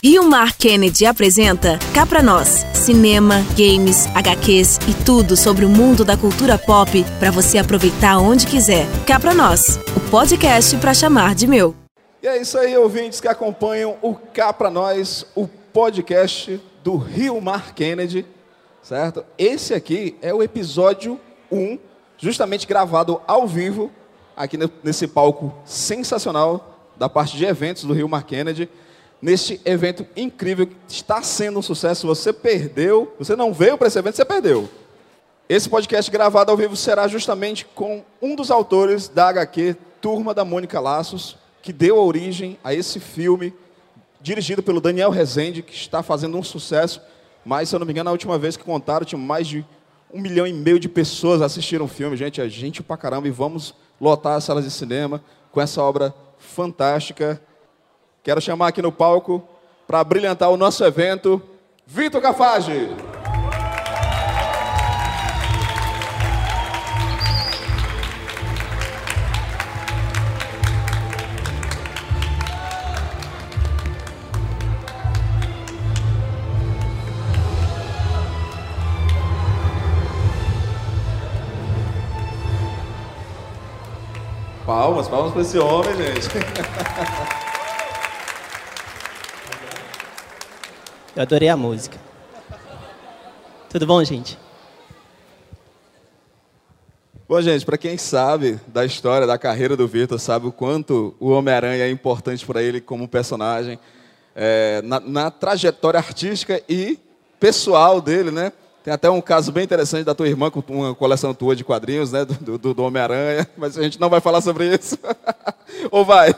Rio Mar Kennedy apresenta Cá Pra Nós. Cinema, games, HQs e tudo sobre o mundo da cultura pop para você aproveitar onde quiser. Cá Pra Nós, o podcast para chamar de meu. E é isso aí, ouvintes que acompanham o Cá Pra Nós, o podcast do Rio Mar Kennedy, certo? Esse aqui é o episódio 1, justamente gravado ao vivo, aqui nesse palco sensacional da parte de eventos do Rio Mar Kennedy neste evento incrível que está sendo um sucesso. Você perdeu, você não veio para esse evento, você perdeu. Esse podcast gravado ao vivo será justamente com um dos autores da HQ Turma da Mônica Laços, que deu origem a esse filme, dirigido pelo Daniel Rezende, que está fazendo um sucesso. Mas, se eu não me engano, a última vez que contaram, tinha mais de um milhão e meio de pessoas assistiram o filme. Gente, é gente pra caramba. E vamos lotar as salas de cinema com essa obra fantástica Quero chamar aqui no palco para brilhantar o nosso evento, Vitor Cafage. Palmas, palmas para esse homem, gente. Eu adorei a música. Tudo bom, gente? Bom, gente, para quem sabe da história, da carreira do Vitor, sabe o quanto o Homem-Aranha é importante para ele como personagem, é, na, na, trajetória artística e pessoal dele, né? Tem até um caso bem interessante da tua irmã com uma coleção tua de quadrinhos, né? Do, do, do Homem-Aranha, mas a gente não vai falar sobre isso. Ou vai?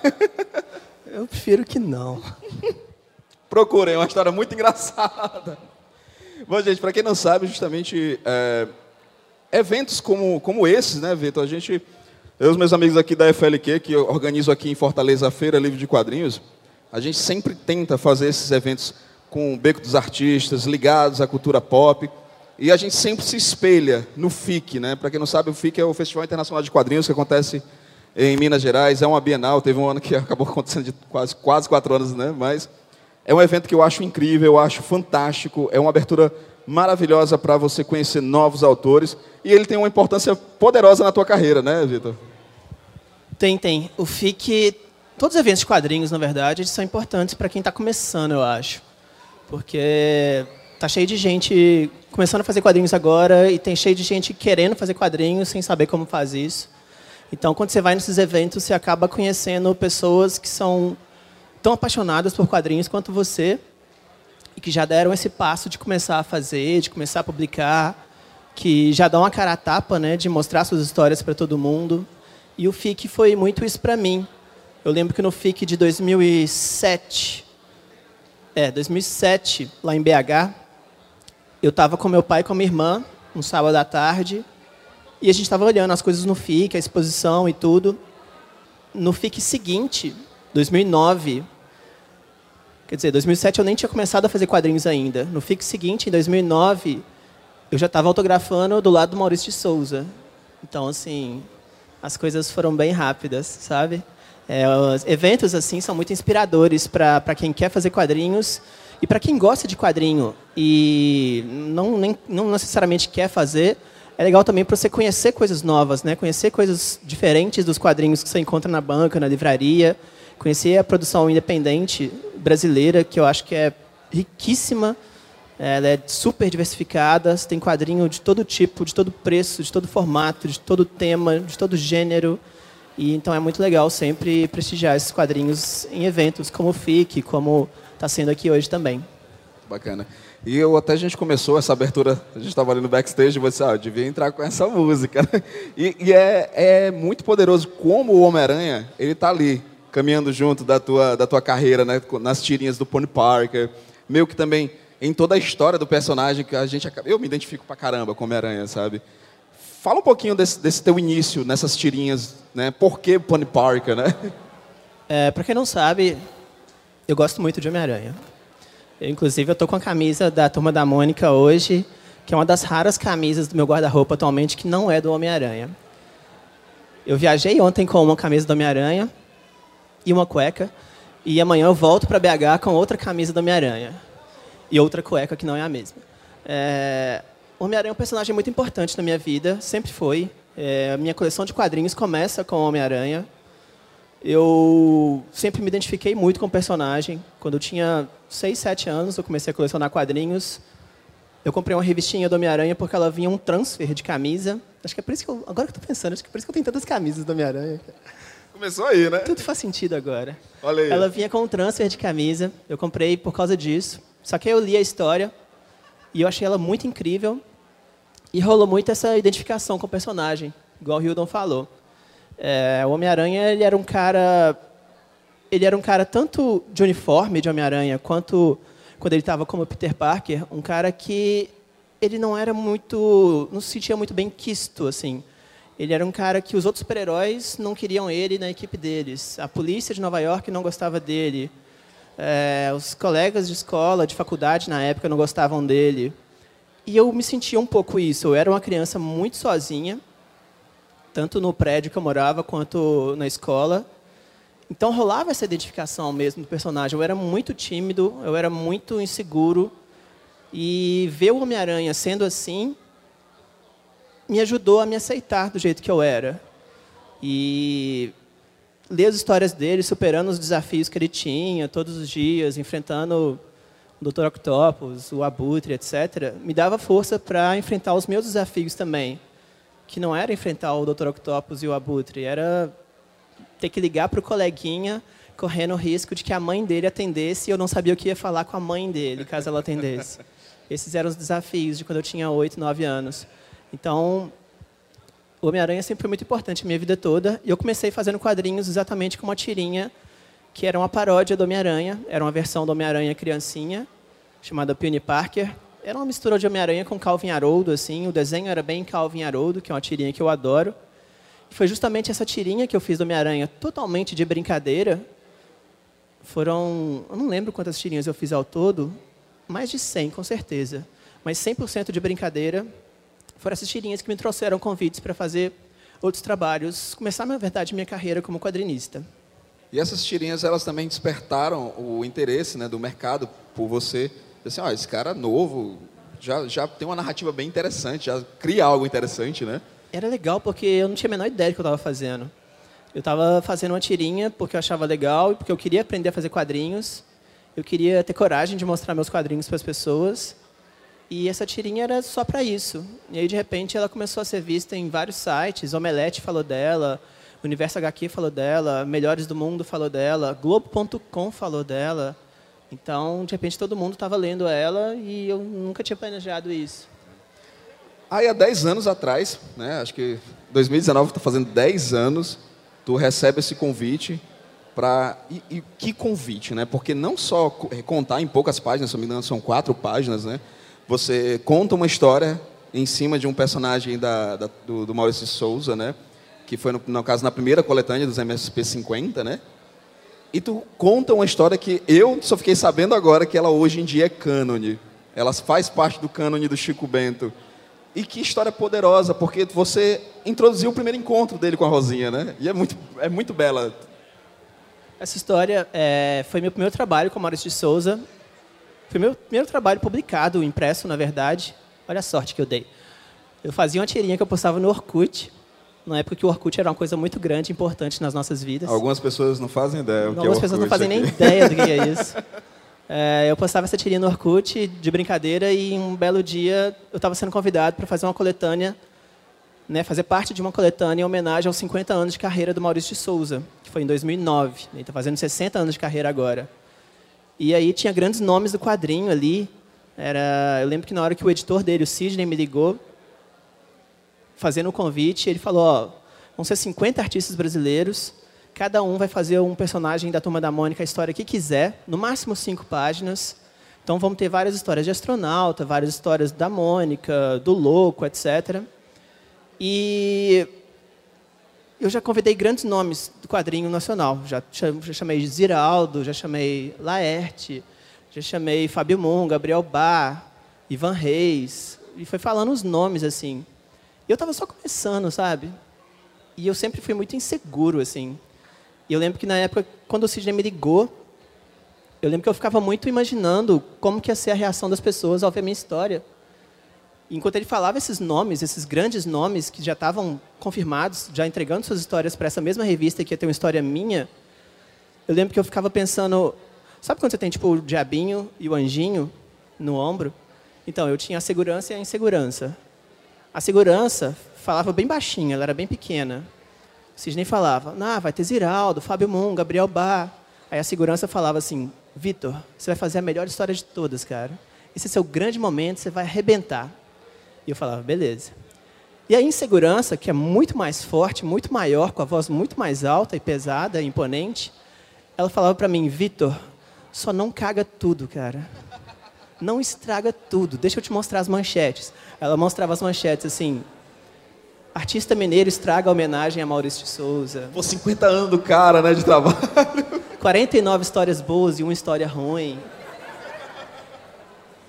Eu prefiro que não. Procurem, é uma história muito engraçada. Bom, gente, para quem não sabe, justamente é, eventos como, como esses, né, Vitor? A gente, eu e os meus amigos aqui da FLQ, que eu organizo aqui em Fortaleza a Feira Livre de Quadrinhos, a gente sempre tenta fazer esses eventos com o Beco dos Artistas, ligados à cultura pop. E a gente sempre se espelha no FIC, né? Para quem não sabe, o FIC é o Festival Internacional de Quadrinhos que acontece em Minas Gerais. É uma Bienal, teve um ano que acabou acontecendo de quase, quase quatro anos, né? Mas é um evento que eu acho incrível, eu acho fantástico, é uma abertura maravilhosa para você conhecer novos autores e ele tem uma importância poderosa na tua carreira, né, Vitor? Tem, tem. O FIC, todos os eventos de quadrinhos, na verdade, são importantes para quem está começando, eu acho. Porque tá cheio de gente começando a fazer quadrinhos agora e tem cheio de gente querendo fazer quadrinhos sem saber como fazer isso. Então, quando você vai nesses eventos, você acaba conhecendo pessoas que são tão apaixonadas por quadrinhos quanto você e que já deram esse passo de começar a fazer, de começar a publicar, que já dão a cara a tapa, né, de mostrar suas histórias para todo mundo. E o FIC foi muito isso para mim. Eu lembro que no FIC de 2007, é, 2007, lá em BH, eu estava com meu pai e com a minha irmã, um sábado à tarde, e a gente estava olhando as coisas no FIC, a exposição e tudo. No FIC seguinte, 2009, quer dizer, 2007 eu nem tinha começado a fazer quadrinhos ainda. No FIC seguinte, em 2009, eu já estava autografando do lado do Maurício de Souza. Então, assim, as coisas foram bem rápidas, sabe? É, eventos assim são muito inspiradores para quem quer fazer quadrinhos e para quem gosta de quadrinho e não, nem, não necessariamente quer fazer, é legal também para você conhecer coisas novas, né? Conhecer coisas diferentes dos quadrinhos que você encontra na banca, na livraria conhecer a produção independente brasileira, que eu acho que é riquíssima, ela é super diversificada, tem quadrinho de todo tipo, de todo preço, de todo formato, de todo tema, de todo gênero. E então é muito legal sempre prestigiar esses quadrinhos em eventos como o FIC, como está sendo aqui hoje também. Bacana. E eu até a gente começou essa abertura, a gente estava ali no backstage e você, ah, eu devia entrar com essa música. E, e é, é muito poderoso como o Homem-Aranha, ele está ali, caminhando junto da tua, da tua carreira, né? nas tirinhas do Pony Parker, meio que também em toda a história do personagem que a gente eu me identifico pra caramba com Homem-Aranha, sabe? Fala um pouquinho desse, desse, teu início nessas tirinhas, né? Por que Pony Parker, né? É, para quem não sabe, eu gosto muito de Homem-Aranha. Inclusive, eu tô com a camisa da Turma da Mônica hoje, que é uma das raras camisas do meu guarda-roupa atualmente que não é do Homem-Aranha. Eu viajei ontem com uma camisa do Homem-Aranha, e uma cueca. E amanhã eu volto para BH com outra camisa do Homem-Aranha. E outra cueca que não é a mesma. É... O Homem-Aranha é um personagem muito importante na minha vida, sempre foi. É... Minha coleção de quadrinhos começa com o Homem-Aranha. Eu sempre me identifiquei muito com o personagem. Quando eu tinha 6, 7 anos, eu comecei a colecionar quadrinhos. Eu comprei uma revistinha do Homem-Aranha porque ela vinha um transfer de camisa. Acho que é por isso que eu. Agora que eu tô pensando, acho que é por isso que eu tenho tantas camisas do Homem-Aranha. Começou aí, né? Tudo faz sentido agora. Olha aí. Ela vinha com um transfer de camisa. Eu comprei por causa disso. Só que eu li a história e eu achei ela muito incrível. E rolou muito essa identificação com o personagem, igual o Hildon falou. É, o Homem-Aranha ele era um cara. Ele era um cara tanto de uniforme de Homem-Aranha quanto quando ele estava como Peter Parker, um cara que ele não era muito, não se sentia muito bem quisto, assim. Ele era um cara que os outros super-heróis não queriam ele na equipe deles. A polícia de Nova York não gostava dele. É, os colegas de escola, de faculdade na época não gostavam dele. E eu me sentia um pouco isso. Eu era uma criança muito sozinha, tanto no prédio que eu morava quanto na escola. Então rolava essa identificação mesmo do personagem. Eu era muito tímido, eu era muito inseguro. E ver o Homem-Aranha sendo assim me ajudou a me aceitar do jeito que eu era. E ler as histórias dele, superando os desafios que ele tinha todos os dias, enfrentando o Dr. Octopus, o Abutre, etc., me dava força para enfrentar os meus desafios também. Que não era enfrentar o Dr. Octopus e o Abutre, era ter que ligar para o coleguinha, correndo o risco de que a mãe dele atendesse e eu não sabia o que ia falar com a mãe dele, caso ela atendesse. Esses eram os desafios de quando eu tinha 8, 9 anos. Então, o Homem-Aranha sempre foi muito importante na minha vida toda. E eu comecei fazendo quadrinhos exatamente com uma tirinha, que era uma paródia do Homem-Aranha. Era uma versão do Homem-Aranha criancinha, chamada Peony Parker. Era uma mistura de Homem-Aranha com Calvin Haroldo, assim. O desenho era bem Calvin Haroldo, que é uma tirinha que eu adoro. Foi justamente essa tirinha que eu fiz do Homem-Aranha, totalmente de brincadeira. Foram, eu não lembro quantas tirinhas eu fiz ao todo, mais de 100, com certeza. Mas 100% de brincadeira. Foram essas tirinhas que me trouxeram convites para fazer outros trabalhos, começar, na verdade, minha carreira como quadrinista. E essas tirinhas, elas também despertaram o interesse né, do mercado por você. Assim, ó, esse cara novo, já, já tem uma narrativa bem interessante, já cria algo interessante, né? Era legal porque eu não tinha a menor ideia do que eu estava fazendo. Eu estava fazendo uma tirinha porque eu achava legal e porque eu queria aprender a fazer quadrinhos. Eu queria ter coragem de mostrar meus quadrinhos para as pessoas. E essa tirinha era só para isso. E aí, de repente, ela começou a ser vista em vários sites. Omelete falou dela, Universo HQ falou dela, Melhores do Mundo falou dela, Globo.com falou dela. Então, de repente, todo mundo estava lendo ela e eu nunca tinha planejado isso. Aí, há 10 anos atrás, né, acho que 2019 está fazendo 10 anos, tu recebe esse convite para... E, e, que convite, né? Porque não só contar em poucas páginas, se não me engano, são quatro páginas, né? Você conta uma história em cima de um personagem da, da do, do, Maurício Souza, né? Que foi, no, no caso, na primeira coletânea dos MSP 50, né? E tu conta uma história que eu só fiquei sabendo agora que ela hoje em dia é cânone. Ela faz parte do cânone do Chico Bento. E que história poderosa, porque você introduziu o primeiro encontro dele com a Rosinha, né? E é muito, é muito bela. Essa história é, foi meu primeiro trabalho com o Maurício de Souza. Foi meu primeiro trabalho publicado, impresso, na verdade. Olha a sorte que eu dei. Eu fazia uma tirinha que eu postava no Orkut, na época que o Orkut era uma coisa muito grande, importante nas nossas vidas. Algumas pessoas não fazem ideia. Algumas é pessoas não fazem aqui. nem ideia do que é isso. É, eu postava essa tirinha no Orkut de brincadeira e um belo dia eu estava sendo convidado para fazer uma coletânea, né, fazer parte de uma coletânea em homenagem aos 50 anos de carreira do Maurício de Souza, que foi em 2009. Ele está fazendo 60 anos de carreira agora. E aí tinha grandes nomes do quadrinho ali. Era, eu lembro que na hora que o editor dele, o Sidney, me ligou, fazendo o convite, ele falou: ó, vão ser 50 artistas brasileiros Cada um vai fazer um personagem da Turma da Mônica, a história que quiser, no máximo cinco páginas. Então vamos ter várias histórias de astronauta, várias histórias da Mônica, do Louco, etc. E eu já convidei grandes nomes do quadrinho nacional. Já, já chamei Ziraldo, já chamei Laerte, já chamei Fábio Moon, Gabriel Bar, Ivan Reis. E foi falando os nomes, assim. E eu estava só começando, sabe? E eu sempre fui muito inseguro, assim. E eu lembro que na época, quando o Sidney me ligou, eu lembro que eu ficava muito imaginando como que ia ser a reação das pessoas ao ver a minha história. Enquanto ele falava esses nomes, esses grandes nomes que já estavam confirmados, já entregando suas histórias para essa mesma revista que ia ter uma história minha, eu lembro que eu ficava pensando, sabe quando você tem tipo o diabinho e o anjinho no ombro? Então, eu tinha a segurança e a insegurança. A segurança falava bem baixinho, ela era bem pequena. O Sidney falava, ah, vai ter Ziraldo, Fábio Moon, Gabriel Bar. Aí a segurança falava assim, Vitor, você vai fazer a melhor história de todas, cara. Esse é seu grande momento, você vai arrebentar. E eu falava, beleza. E a insegurança, que é muito mais forte, muito maior, com a voz muito mais alta e pesada, e imponente, ela falava para mim, Vitor, só não caga tudo, cara. Não estraga tudo. Deixa eu te mostrar as manchetes. Ela mostrava as manchetes assim. Artista mineiro estraga a homenagem a Maurício de Souza. Pô, 50 anos do cara, né, de trabalho. 49 histórias boas e uma história ruim.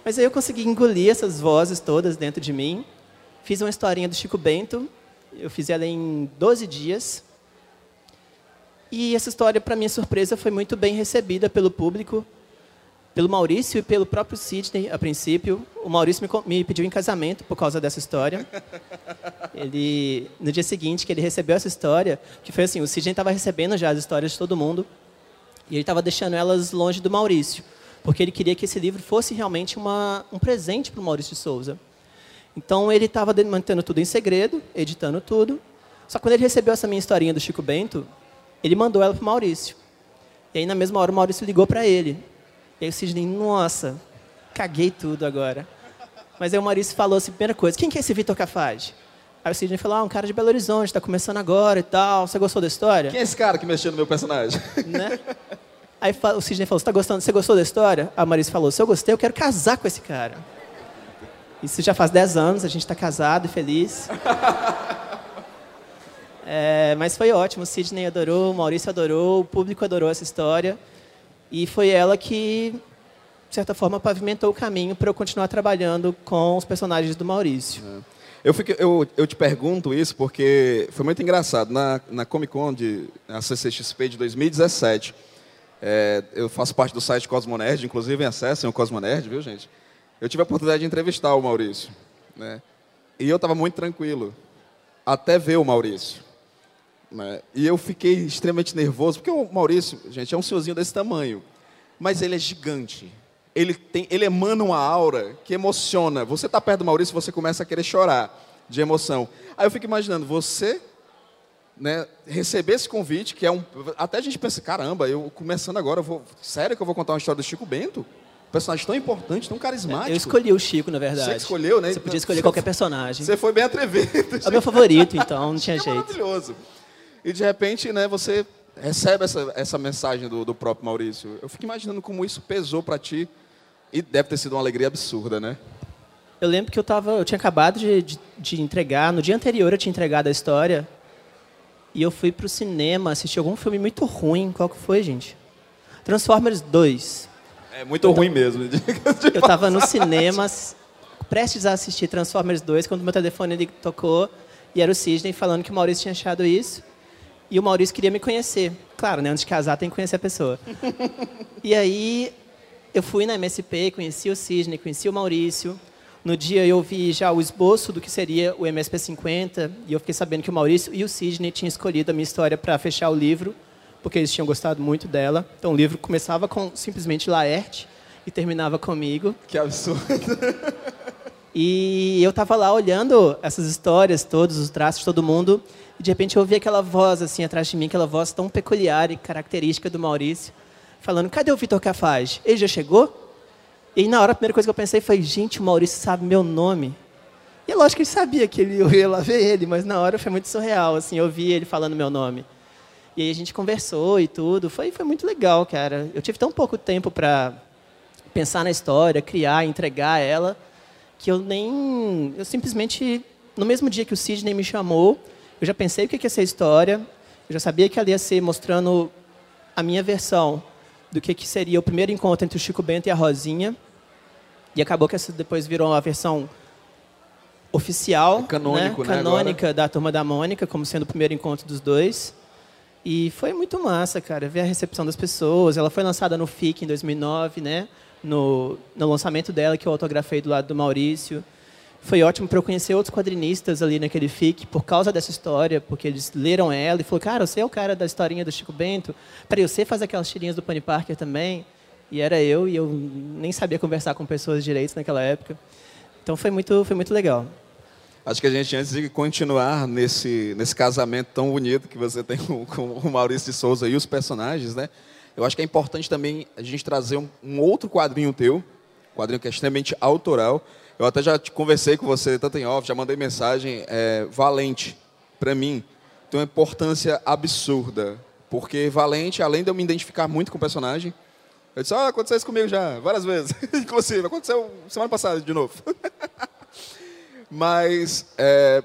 Mas aí eu consegui engolir essas vozes todas dentro de mim. Fiz uma historinha do Chico Bento. Eu fiz ela em 12 dias. E essa história, para minha surpresa, foi muito bem recebida pelo público, pelo Maurício e pelo próprio Sidney, a princípio. O Maurício me, pediu em casamento por causa dessa história. Ele, no dia seguinte que ele recebeu essa história, que foi assim, o Sidney estava recebendo já as histórias de todo mundo, e ele estava deixando elas longe do Maurício porque ele queria que esse livro fosse realmente uma, um presente para o Maurício de Souza. Então ele estava mantendo tudo em segredo, editando tudo. Só que quando ele recebeu essa minha historinha do Chico Bento, ele mandou ela para o Maurício. E aí na mesma hora o Maurício ligou para ele. E aí o Sidney, nossa, caguei tudo agora. Mas aí o Maurício falou assim, primeira coisa, quem que é esse Vitor Cafage? Aí o Sidney falou, ah, um cara de Belo Horizonte, está começando agora e tal. Você gostou da história? Quem é esse cara que mexeu no meu personagem? Né? Aí o Sidney falou, você tá gostando? Você gostou da história? A Marisa falou, se eu gostei, eu quero casar com esse cara. Isso já faz 10 anos, a gente está casado e feliz. É, mas foi ótimo, o Sidney adorou, o Maurício adorou, o público adorou essa história. E foi ela que, de certa forma, pavimentou o caminho para eu continuar trabalhando com os personagens do Maurício. É. Eu, fico, eu, eu, te pergunto isso porque foi muito engraçado. Na, na Comic Con, de, na CCXP de 2017, é, eu faço parte do site Cosmonerd, inclusive acessem o Cosmonerd, viu, gente? Eu tive a oportunidade de entrevistar o Maurício. Né? E eu estava muito tranquilo, até ver o Maurício. Né? E eu fiquei extremamente nervoso, porque o Maurício, gente, é um senhorzinho desse tamanho, mas ele é gigante. Ele, tem, ele emana uma aura que emociona. Você está perto do Maurício, você começa a querer chorar de emoção. Aí eu fico imaginando, você né, receber esse convite, que é um. Até a gente pensa, caramba, eu começando agora, eu vou. Sério que eu vou contar uma história do Chico Bento? Um personagem tão importante, tão carismático. Eu escolhi o Chico, na verdade. Você escolheu, né? Você podia escolher qualquer personagem. Você foi bem atrevido. É o meu favorito, então, não tinha jeito. maravilhoso. E de repente, né, você recebe essa, essa mensagem do, do próprio Maurício. Eu fico imaginando como isso pesou para ti. E deve ter sido uma alegria absurda, né? Eu lembro que eu, tava, eu tinha acabado de, de, de entregar, no dia anterior eu tinha entregado a história e eu fui pro cinema assistir algum filme muito ruim. Qual que foi, gente? Transformers 2. É muito eu ruim mesmo. eu estava no cinema, prestes a assistir Transformers 2, quando meu telefone ele tocou e era o Sidney falando que o Maurício tinha achado isso. E o Maurício queria me conhecer. Claro, né? Antes de casar tem que conhecer a pessoa. e aí eu fui na MSP, conheci o Sidney, conheci o Maurício. No dia eu vi já o esboço do que seria o MSP 50 e eu fiquei sabendo que o Maurício e o Sidney tinham escolhido a minha história para fechar o livro, porque eles tinham gostado muito dela. Então o livro começava com simplesmente Laerte e terminava comigo. Que absurdo. E eu estava lá olhando essas histórias, todos os traços de todo mundo, e de repente eu ouvi aquela voz assim atrás de mim, aquela voz tão peculiar e característica do Maurício, falando: "Cadê o Vitor Cafage? Ele já chegou?" E na hora, a primeira coisa que eu pensei foi, gente, o Maurício sabe meu nome. E é lógico que ele sabia que ele, eu ia lá ver ele, mas na hora foi muito surreal, assim, eu vi ele falando meu nome. E aí a gente conversou e tudo, foi, foi muito legal, cara. Eu tive tão pouco tempo para pensar na história, criar, entregar ela, que eu nem... Eu simplesmente, no mesmo dia que o Sidney me chamou, eu já pensei o que ia ser a história, eu já sabia que ela ia ser mostrando a minha versão do que, que seria o primeiro encontro entre o Chico Bento e a Rosinha. E acabou que essa depois virou a versão oficial, é canônico, né? né, canônica da Turma da Mônica, como sendo o primeiro encontro dos dois. E foi muito massa, cara, ver a recepção das pessoas. Ela foi lançada no FIC em 2009, né? No, no lançamento dela, que eu autografei do lado do Maurício. Foi ótimo para eu conhecer outros quadrinistas ali naquele FIC por causa dessa história, porque eles leram ela e falaram, cara, você é o cara da historinha do Chico Bento? Peraí, você faz aquelas tirinhas do Penny Parker também? E era eu, e eu nem sabia conversar com pessoas direitos naquela época. Então foi muito, foi muito legal. Acho que a gente, antes de continuar nesse, nesse casamento tão bonito que você tem com, com o Maurício de Souza e os personagens, né? Eu acho que é importante também a gente trazer um, um outro quadrinho teu, um quadrinho que é extremamente autoral. Eu até já conversei com você, tanto em off, já mandei mensagem. É, Valente, para mim, tem uma importância absurda. Porque Valente, além de eu me identificar muito com o personagem, eu disse, ah, aconteceu isso comigo já, várias vezes. Inclusive, aconteceu semana passada de novo. Mas é,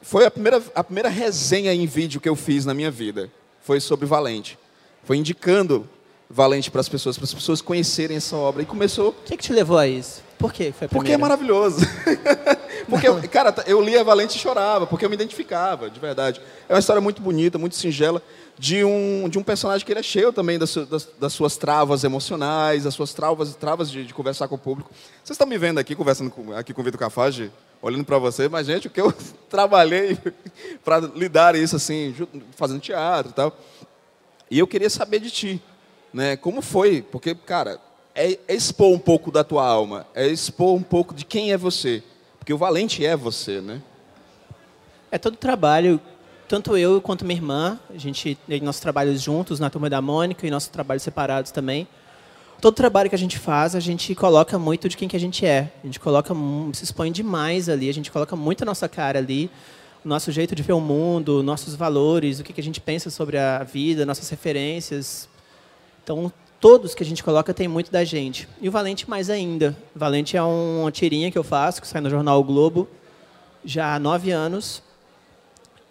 foi a primeira, a primeira resenha em vídeo que eu fiz na minha vida. Foi sobre Valente. Foi indicando Valente para as pessoas, para as pessoas conhecerem essa obra. E começou. O que, que te levou a isso? Por que foi Porque é maravilhoso. porque, eu, cara, eu lia Valente e chorava, porque eu me identificava, de verdade. É uma história muito bonita, muito singela, de um, de um personagem que ele é cheio também das, das, das suas travas emocionais, das suas travas, travas de, de, conversar com o público. Vocês estão me vendo aqui, conversando com, aqui com o Vitor Cafage, olhando para você, mas, gente, o que eu trabalhei para lidar isso, assim, fazendo teatro e tal. E eu queria saber de ti, né? Como foi? Porque, cara, é, é expor um pouco da tua alma, é expor um pouco de quem é você. Porque o valente é você, né? É todo trabalho, tanto eu quanto minha irmã, a gente, nossos trabalhos juntos na turma da Mônica e nossos trabalhos separados também todo trabalho que a gente faz, a gente coloca muito de quem que a gente é. A gente coloca, se expõe demais ali, a gente coloca muito a nossa cara ali, o nosso jeito de ver o mundo, nossos valores, o que a gente pensa sobre a vida, nossas referências. Então, todos que a gente coloca tem muito da gente. E o Valente mais ainda. O Valente é uma tirinha que eu faço, que sai no jornal o Globo, já há nove anos.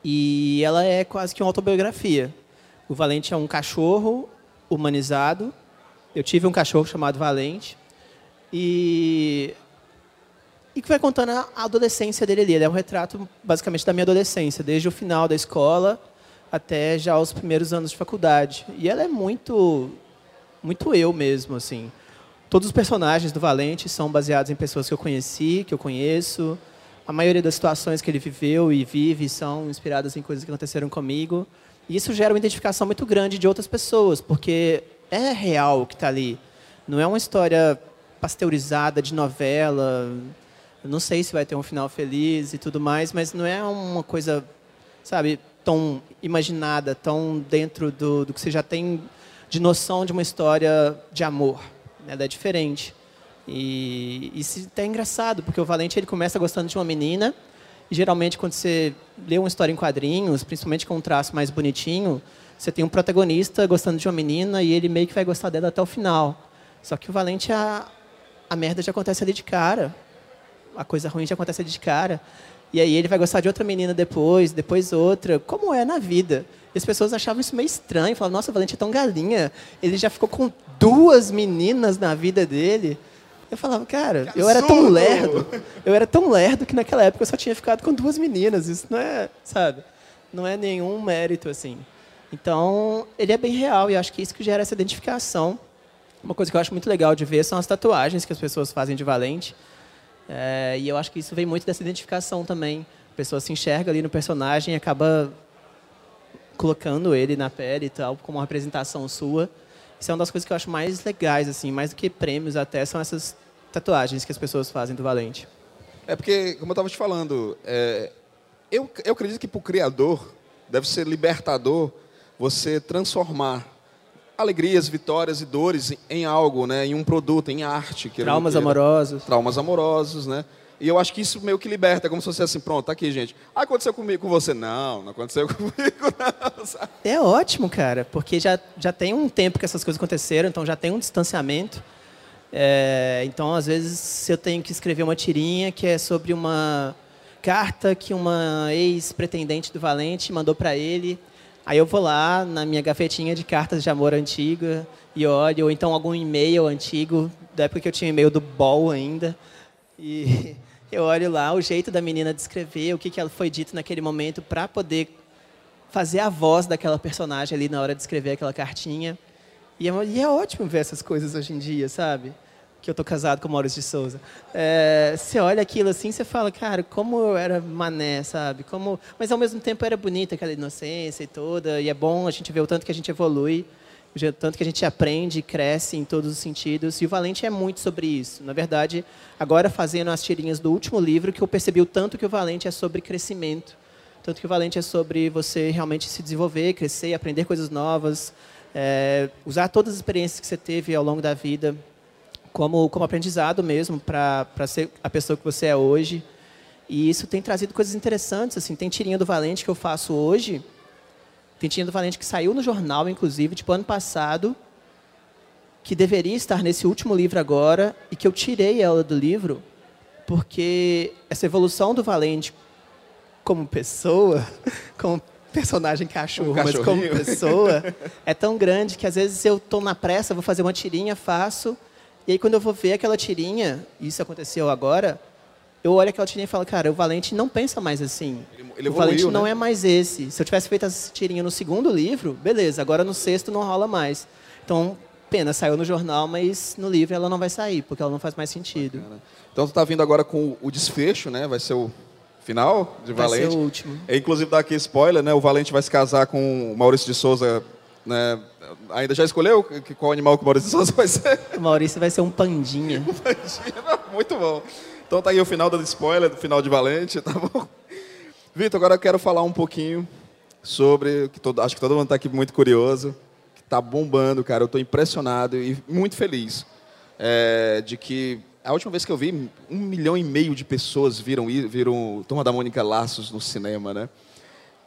E ela é quase que uma autobiografia. O Valente é um cachorro humanizado eu tive um cachorro chamado Valente e e que vai contando a adolescência dele ali. Ele é um retrato basicamente da minha adolescência, desde o final da escola até já os primeiros anos de faculdade. E ela é muito muito eu mesmo, assim. Todos os personagens do Valente são baseados em pessoas que eu conheci, que eu conheço. A maioria das situações que ele viveu e vive são inspiradas em coisas que aconteceram comigo. E isso gera uma identificação muito grande de outras pessoas, porque é real o que está ali. Não é uma história pasteurizada de novela. não sei se vai ter um final feliz e tudo mais, mas não é uma coisa, sabe, tão imaginada, tão dentro do, do que você já tem de noção de uma história de amor. Ela é diferente. E isso é engraçado, porque o Valente ele começa gostando de uma menina, e geralmente quando você lê uma história em quadrinhos, principalmente com um traço mais bonitinho, você tem um protagonista gostando de uma menina e ele meio que vai gostar dela até o final. Só que o Valente, a, a merda já acontece ali de cara. A coisa ruim já acontece ali de cara. E aí ele vai gostar de outra menina depois, depois outra. Como é na vida? E as pessoas achavam isso meio estranho. Falavam, nossa, o Valente é tão galinha. Ele já ficou com duas meninas na vida dele. Eu falava, cara, eu era tão lerdo. Eu era tão lerdo que naquela época eu só tinha ficado com duas meninas. Isso não é, sabe? Não é nenhum mérito, assim. Então, ele é bem real e acho que isso que gera essa identificação. Uma coisa que eu acho muito legal de ver são as tatuagens que as pessoas fazem de Valente. É, e eu acho que isso vem muito dessa identificação também. A pessoa se enxerga ali no personagem e acaba colocando ele na pele e tal, como uma representação sua. Isso é uma das coisas que eu acho mais legais, assim, mais do que prêmios até, são essas tatuagens que as pessoas fazem do Valente. É porque, como eu estava te falando, é, eu, eu acredito que para o criador deve ser libertador você transformar alegrias, vitórias e dores em algo, né? em um produto, em arte. Traumas amorosos. Traumas amorosos, né? E eu acho que isso meio que liberta, é como se fosse assim, pronto, tá aqui, gente. Ah, aconteceu comigo, com você. Não, não aconteceu comigo, não. Sabe? É ótimo, cara, porque já, já tem um tempo que essas coisas aconteceram, então já tem um distanciamento. É, então, às vezes, eu tenho que escrever uma tirinha que é sobre uma carta que uma ex-pretendente do Valente mandou para ele Aí eu vou lá na minha gafetinha de cartas de amor antiga e olho, ou então algum e-mail antigo, da época que eu tinha e-mail do Ball ainda. E eu olho lá o jeito da menina descrever, o que, que ela foi dito naquele momento para poder fazer a voz daquela personagem ali na hora de escrever aquela cartinha. E é, e é ótimo ver essas coisas hoje em dia, sabe? Que eu tô casado com o Maurício de Souza. É, você olha aquilo assim, você fala, cara, como eu era mané, sabe? Como, mas ao mesmo tempo era bonita aquela inocência e toda. E é bom a gente ver o tanto que a gente evolui, o tanto que a gente aprende cresce em todos os sentidos. E o Valente é muito sobre isso. Na verdade, agora fazendo as tirinhas do último livro, que eu percebi o tanto que o Valente é sobre crescimento tanto que o Valente é sobre você realmente se desenvolver, crescer, aprender coisas novas, é, usar todas as experiências que você teve ao longo da vida como, como aprendizado mesmo para ser a pessoa que você é hoje. E isso tem trazido coisas interessantes. Assim, tem tirinha do Valente que eu faço hoje. Tem tirinha do Valente que saiu no jornal, inclusive, tipo ano passado, que deveria estar nesse último livro agora e que eu tirei ela do livro porque essa evolução do Valente como pessoa, como personagem cachorro, um mas como pessoa, é tão grande que às vezes eu estou na pressa, vou fazer uma tirinha, faço, e aí quando eu vou ver aquela tirinha, isso aconteceu agora, eu olho aquela tirinha e falo, cara, o Valente não pensa mais assim. Ele, ele evoluiu, o Valente né? não é mais esse. Se eu tivesse feito essa tirinha no segundo livro, beleza, agora no sexto não rola mais. Então, pena, saiu no jornal, mas no livro ela não vai sair, porque ela não faz mais sentido. Bacana. Então, tu está vindo agora com o desfecho, né? Vai ser o final de vai Valente. Vai ser o último. É, inclusive, dá aqui spoiler, né? O Valente vai se casar com o Maurício de Souza, né? Ainda já escolheu qual animal que o Maurício Souza vai ser? O Maurício vai ser um pandinha. um pandinha, muito bom. Então tá aí o final do spoiler, do final de Valente, tá bom? Vitor, agora eu quero falar um pouquinho sobre, que todo, acho que todo mundo está aqui muito curioso, que está bombando, cara. Eu estou impressionado e muito feliz é, de que a última vez que eu vi, um milhão e meio de pessoas viram, viram Turma da Mônica Laços no cinema, né?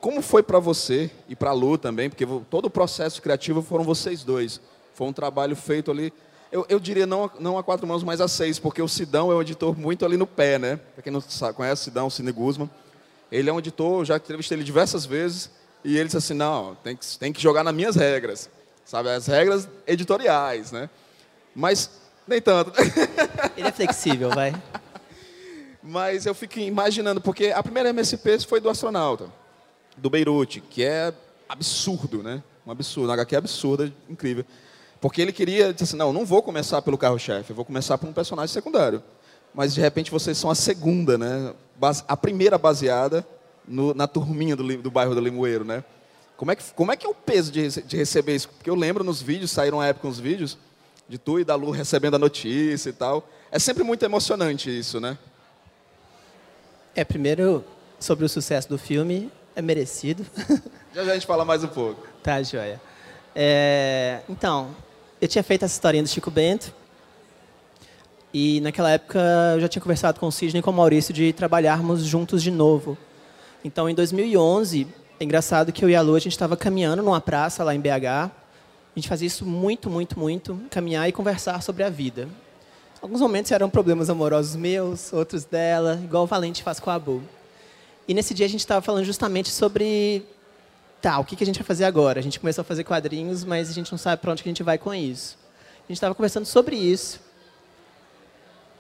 Como foi para você e para a Lu também, porque todo o processo criativo foram vocês dois. Foi um trabalho feito ali, eu, eu diria não, não a quatro mãos, mas a seis, porque o Sidão é um editor muito ali no pé, né? Para quem não sabe, conhece o Sidão, o Cine Guzman, ele é um editor, já entrevistei ele diversas vezes, e ele disse assim, não, tem que, tem que jogar nas minhas regras, sabe? As regras editoriais, né? Mas nem tanto. Ele é flexível, vai. Mas eu fico imaginando, porque a primeira MSP foi do astronauta, do Beirute, que é absurdo, né? Um absurdo, uma HQ absurda, incrível. Porque ele queria, disse assim, não, não vou começar pelo carro-chefe, vou começar por um personagem secundário. Mas, de repente, vocês são a segunda, né? A primeira baseada no, na turminha do, do bairro do Limoeiro, né? Como é, que, como é que é o peso de, de receber isso? Porque eu lembro nos vídeos, saíram à época uns vídeos, de tu e da Lu recebendo a notícia e tal. É sempre muito emocionante isso, né? É, primeiro, sobre o sucesso do filme, é merecido. Já já a gente fala mais um pouco. Tá, joia. É, então, eu tinha feito essa historinha do Chico Bento. E naquela época eu já tinha conversado com o Sidney e com o Maurício de trabalharmos juntos de novo. Então, em 2011, é engraçado que eu e a Lu, a gente estava caminhando numa praça lá em BH, a gente fazia isso muito, muito, muito, caminhar e conversar sobre a vida. Alguns momentos eram problemas amorosos meus, outros dela, igual o Valente faz com a Abu. E nesse dia a gente estava falando justamente sobre, tá, o que, que a gente vai fazer agora? A gente começou a fazer quadrinhos, mas a gente não sabe para onde que a gente vai com isso. A gente estava conversando sobre isso.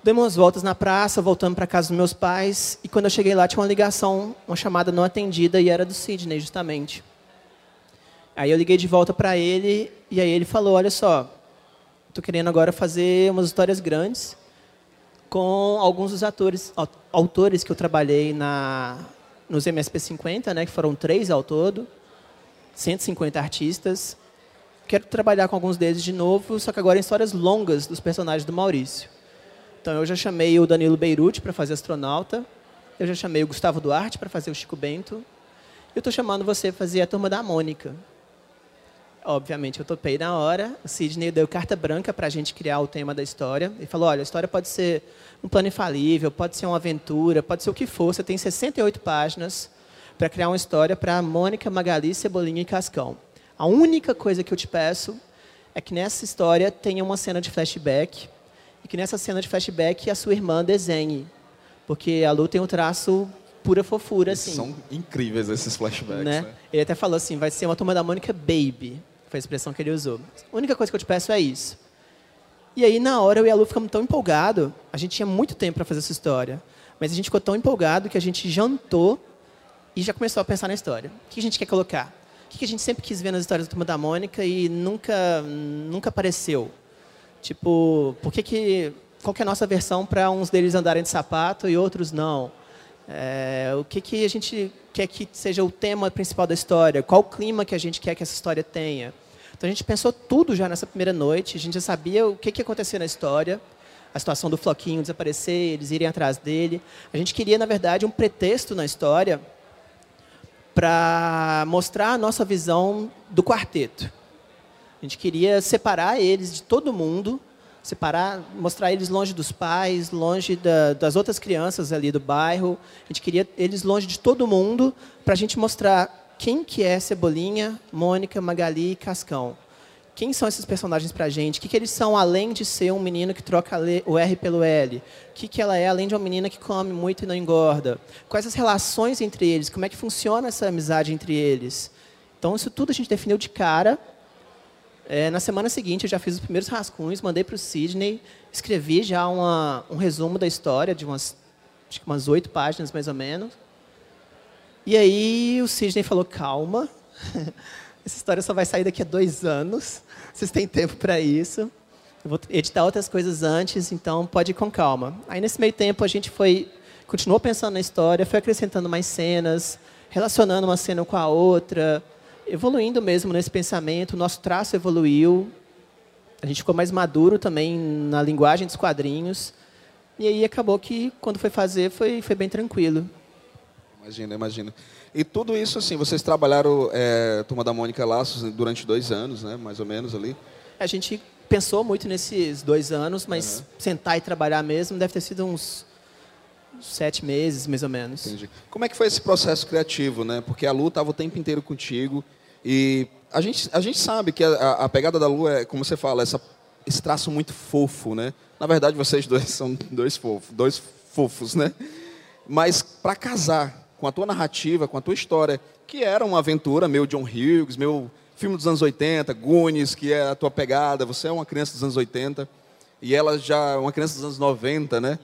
Demos umas voltas na praça, voltando para casa dos meus pais, e quando eu cheguei lá tinha uma ligação, uma chamada não atendida, e era do Sidney, justamente. Aí eu liguei de volta para ele e aí ele falou: Olha só, estou querendo agora fazer umas histórias grandes com alguns dos atores, autores que eu trabalhei na, nos MSP 50, né, que foram três ao todo, 150 artistas. Quero trabalhar com alguns deles de novo, só que agora em histórias longas dos personagens do Maurício. Então eu já chamei o Danilo Beirute para fazer astronauta, eu já chamei o Gustavo Duarte para fazer o Chico Bento, eu estou chamando você para fazer a turma da Mônica, Obviamente, eu topei na hora. O Sidney deu carta branca para a gente criar o tema da história. Ele falou: olha, a história pode ser um plano infalível, pode ser uma aventura, pode ser o que for. Você tem 68 páginas para criar uma história para Mônica, Magali, Cebolinha e Cascão. A única coisa que eu te peço é que nessa história tenha uma cena de flashback e que nessa cena de flashback a sua irmã desenhe. Porque a Lu tem um traço pura fofura, assim. São incríveis esses flashbacks, né? né? Ele até falou assim, vai ser uma turma da Mônica Baby foi a expressão que ele usou. A única coisa que eu te peço é isso. E aí, na hora, eu e a Lu ficamos tão empolgados. A gente tinha muito tempo para fazer essa história. Mas a gente ficou tão empolgado que a gente jantou e já começou a pensar na história. O que a gente quer colocar? O que a gente sempre quis ver nas histórias da Turma da Mônica e nunca, nunca apareceu? Tipo, por que que, qual que é a nossa versão para uns deles andarem de sapato e outros não? É, o que, que a gente quer que seja o tema principal da história? Qual o clima que a gente quer que essa história tenha? Então a gente pensou tudo já nessa primeira noite, a gente já sabia o que, que ia acontecer na história, a situação do Floquinho desaparecer, eles irem atrás dele. A gente queria, na verdade, um pretexto na história para mostrar a nossa visão do quarteto. A gente queria separar eles de todo mundo, separar, mostrar eles longe dos pais, longe da, das outras crianças ali do bairro. A gente queria eles longe de todo mundo para a gente mostrar quem que é Cebolinha, Mônica, Magali e Cascão. Quem são esses personagens para a gente? O que, que eles são além de ser um menino que troca o R pelo L? O que, que ela é além de uma menina que come muito e não engorda? Quais as relações entre eles? Como é que funciona essa amizade entre eles? Então, isso tudo a gente definiu de cara é, na semana seguinte, eu já fiz os primeiros rascunhos, mandei para o Sidney, escrevi já uma, um resumo da história, de umas umas oito páginas, mais ou menos. E aí o Sidney falou, calma, essa história só vai sair daqui a dois anos, vocês têm tempo para isso. Eu vou editar outras coisas antes, então pode ir com calma. Aí, nesse meio tempo, a gente foi, continuou pensando na história, foi acrescentando mais cenas, relacionando uma cena com a outra, evoluindo mesmo nesse pensamento, nosso traço evoluiu, a gente ficou mais maduro também na linguagem dos quadrinhos, e aí acabou que, quando foi fazer, foi, foi bem tranquilo. Imagina, imagina. E tudo isso, assim, vocês trabalharam é, Turma da Mônica Laços durante dois anos, né, mais ou menos ali? A gente pensou muito nesses dois anos, mas uhum. sentar e trabalhar mesmo deve ter sido uns sete meses, mais ou menos. Entendi. Como é que foi esse processo criativo, né? Porque a Lu estava o tempo inteiro contigo e a gente, a gente sabe que a, a pegada da Lu é, como você fala, essa, esse traço muito fofo, né? Na verdade, vocês dois são dois fofos, dois fofos, né? Mas para casar com a tua narrativa, com a tua história, que era uma aventura meu John Hughes, meu filme dos anos 80, Goonies, que é a tua pegada, você é uma criança dos anos 80 e ela já é uma criança dos anos 90, né?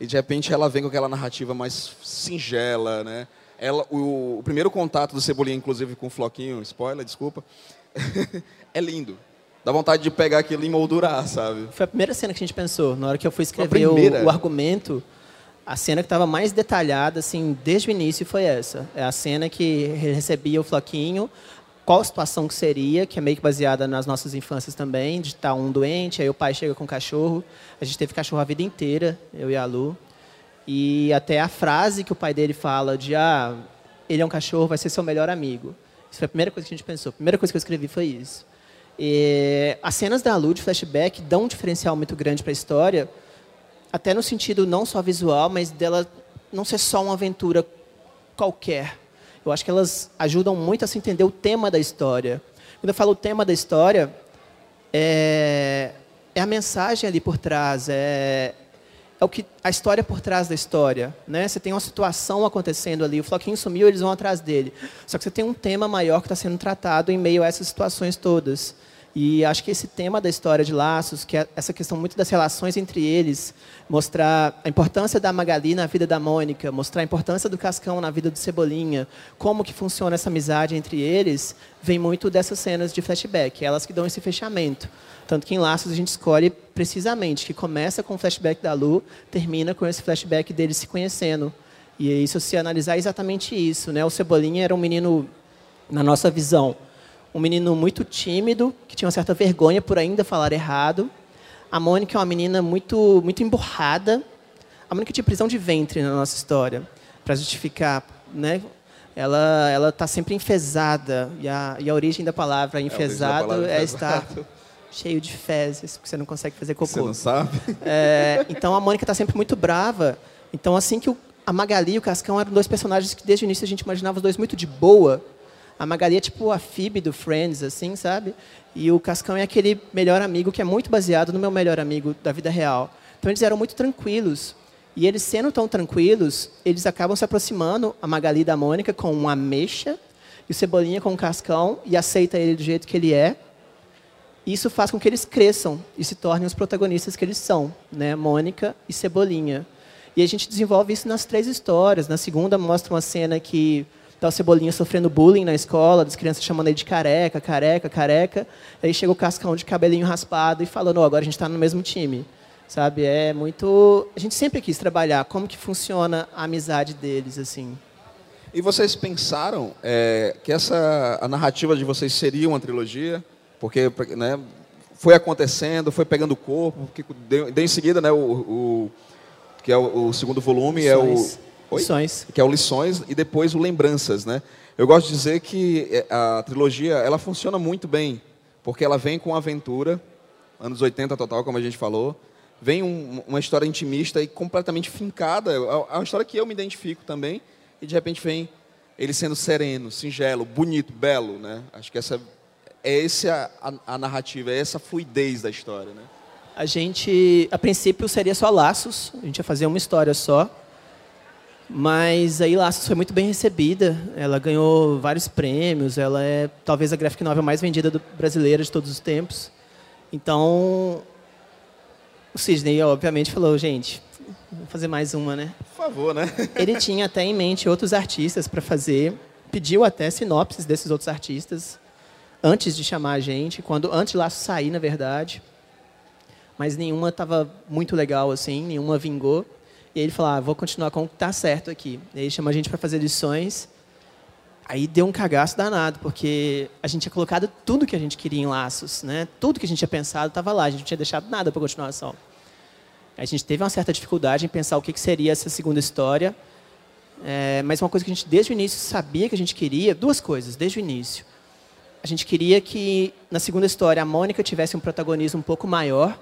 e de repente ela vem com aquela narrativa mais singela, né? Ela, o, o primeiro contato do Cebolinha, inclusive com o Floquinho, spoiler, desculpa, é lindo. Dá vontade de pegar aquilo e moldurar, sabe? Foi a primeira cena que a gente pensou. Na hora que eu fui escrever o, o, argumento, a cena que estava mais detalhada, assim, desde o início foi essa. É a cena que recebia o Floquinho, qual a situação que seria, que é meio que baseada nas nossas infâncias também, de estar um doente, aí o pai chega com o cachorro. A gente teve cachorro a vida inteira, eu e a Lu. E até a frase que o pai dele fala de, ah, ele é um cachorro, vai ser seu melhor amigo. Isso foi a primeira coisa que a gente pensou. A primeira coisa que eu escrevi foi isso. E as cenas da Lu de flashback dão um diferencial muito grande para a história, até no sentido não só visual, mas dela não ser só uma aventura qualquer eu acho que elas ajudam muito a se entender o tema da história. Quando eu falo o tema da história, é, é a mensagem ali por trás, é, é o que a história por trás da história, né? Você tem uma situação acontecendo ali, o floquinho sumiu, eles vão atrás dele. Só que você tem um tema maior que está sendo tratado em meio a essas situações todas. E acho que esse tema da história de laços, que é essa questão muito das relações entre eles, mostrar a importância da Magali na vida da Mônica, mostrar a importância do Cascão na vida do Cebolinha, como que funciona essa amizade entre eles, vem muito dessas cenas de flashback, elas que dão esse fechamento. Tanto que em Laços a gente escolhe precisamente que começa com o flashback da Lu, termina com esse flashback deles se conhecendo. E isso se analisar é exatamente isso, né? O Cebolinha era um menino na nossa visão um menino muito tímido, que tinha uma certa vergonha por ainda falar errado. A Mônica é uma menina muito, muito emburrada. A Mônica tinha prisão de ventre na nossa história, para justificar, né? Ela ela está sempre enfesada e a, e a origem da palavra enfesado é, palavra é estar cheio de fezes, porque você não consegue fazer cocô. Você não sabe? É, então a Mônica está sempre muito brava. Então assim que o, a Magali e o Cascão eram dois personagens que desde o início a gente imaginava os dois muito de boa, a Magali é tipo a Phoebe do Friends, assim, sabe? E o Cascão é aquele melhor amigo que é muito baseado no meu melhor amigo da vida real. Então eles eram muito tranquilos. E eles sendo tão tranquilos, eles acabam se aproximando, a Magali da Mônica, com uma ameixa, e o Cebolinha com o Cascão, e aceita ele do jeito que ele é. Isso faz com que eles cresçam e se tornem os protagonistas que eles são, né? Mônica e Cebolinha. E a gente desenvolve isso nas três histórias. Na segunda mostra uma cena que Então, o Cebolinha sofrendo bullying na escola, das crianças chamando ele de careca, careca, careca. Aí chega o Cascão de cabelinho raspado e falando, oh, agora a gente está no mesmo time. Sabe? É muito... A gente sempre quis trabalhar como que funciona a amizade deles, assim. E vocês pensaram é, que essa a narrativa de vocês seria uma trilogia? Porque né, foi acontecendo, foi pegando corpo, que deu, deu em seguida, né, o, o que é o, o, segundo volume Lições. é o Oi? Lições. que é o Lições e depois o Lembranças, né? Eu gosto de dizer que é, a trilogia ela funciona muito bem porque ela vem com aventura, anos 80 total, como a gente falou, vem um, uma história intimista e completamente fincada, é, é uma história que eu me identifico também e de repente vem ele sendo sereno, singelo, bonito, belo, né? Acho que essa é essa a, a narrativa, é essa fluidez da história, né? A gente, a princípio seria só Laços, a gente ia fazer uma história só. Mas aí Laços foi muito bem recebida, ela ganhou vários prêmios, ela é talvez a graphic novel mais vendida do, brasileira de todos os tempos. Então, o Sidney obviamente falou, gente, Vou fazer mais uma, né? Por favor, né? Ele tinha até em mente outros artistas para fazer, pediu até sinopses desses outros artistas antes de chamar a gente, quando antes lá sair, na verdade. Mas nenhuma estava muito legal assim, nenhuma vingou. E ele falou: ah, "Vou continuar com o que tá certo aqui". E aí chamou a gente para fazer lições. Aí deu um cagaço danado, porque a gente tinha colocado tudo que a gente queria em laços, né? Tudo que a gente tinha pensado estava lá, a gente não tinha deixado nada para continuação. A gente teve uma certa dificuldade em pensar o que seria essa segunda história, é, mas uma coisa que a gente desde o início sabia que a gente queria, duas coisas desde o início. A gente queria que na segunda história a Mônica tivesse um protagonismo um pouco maior,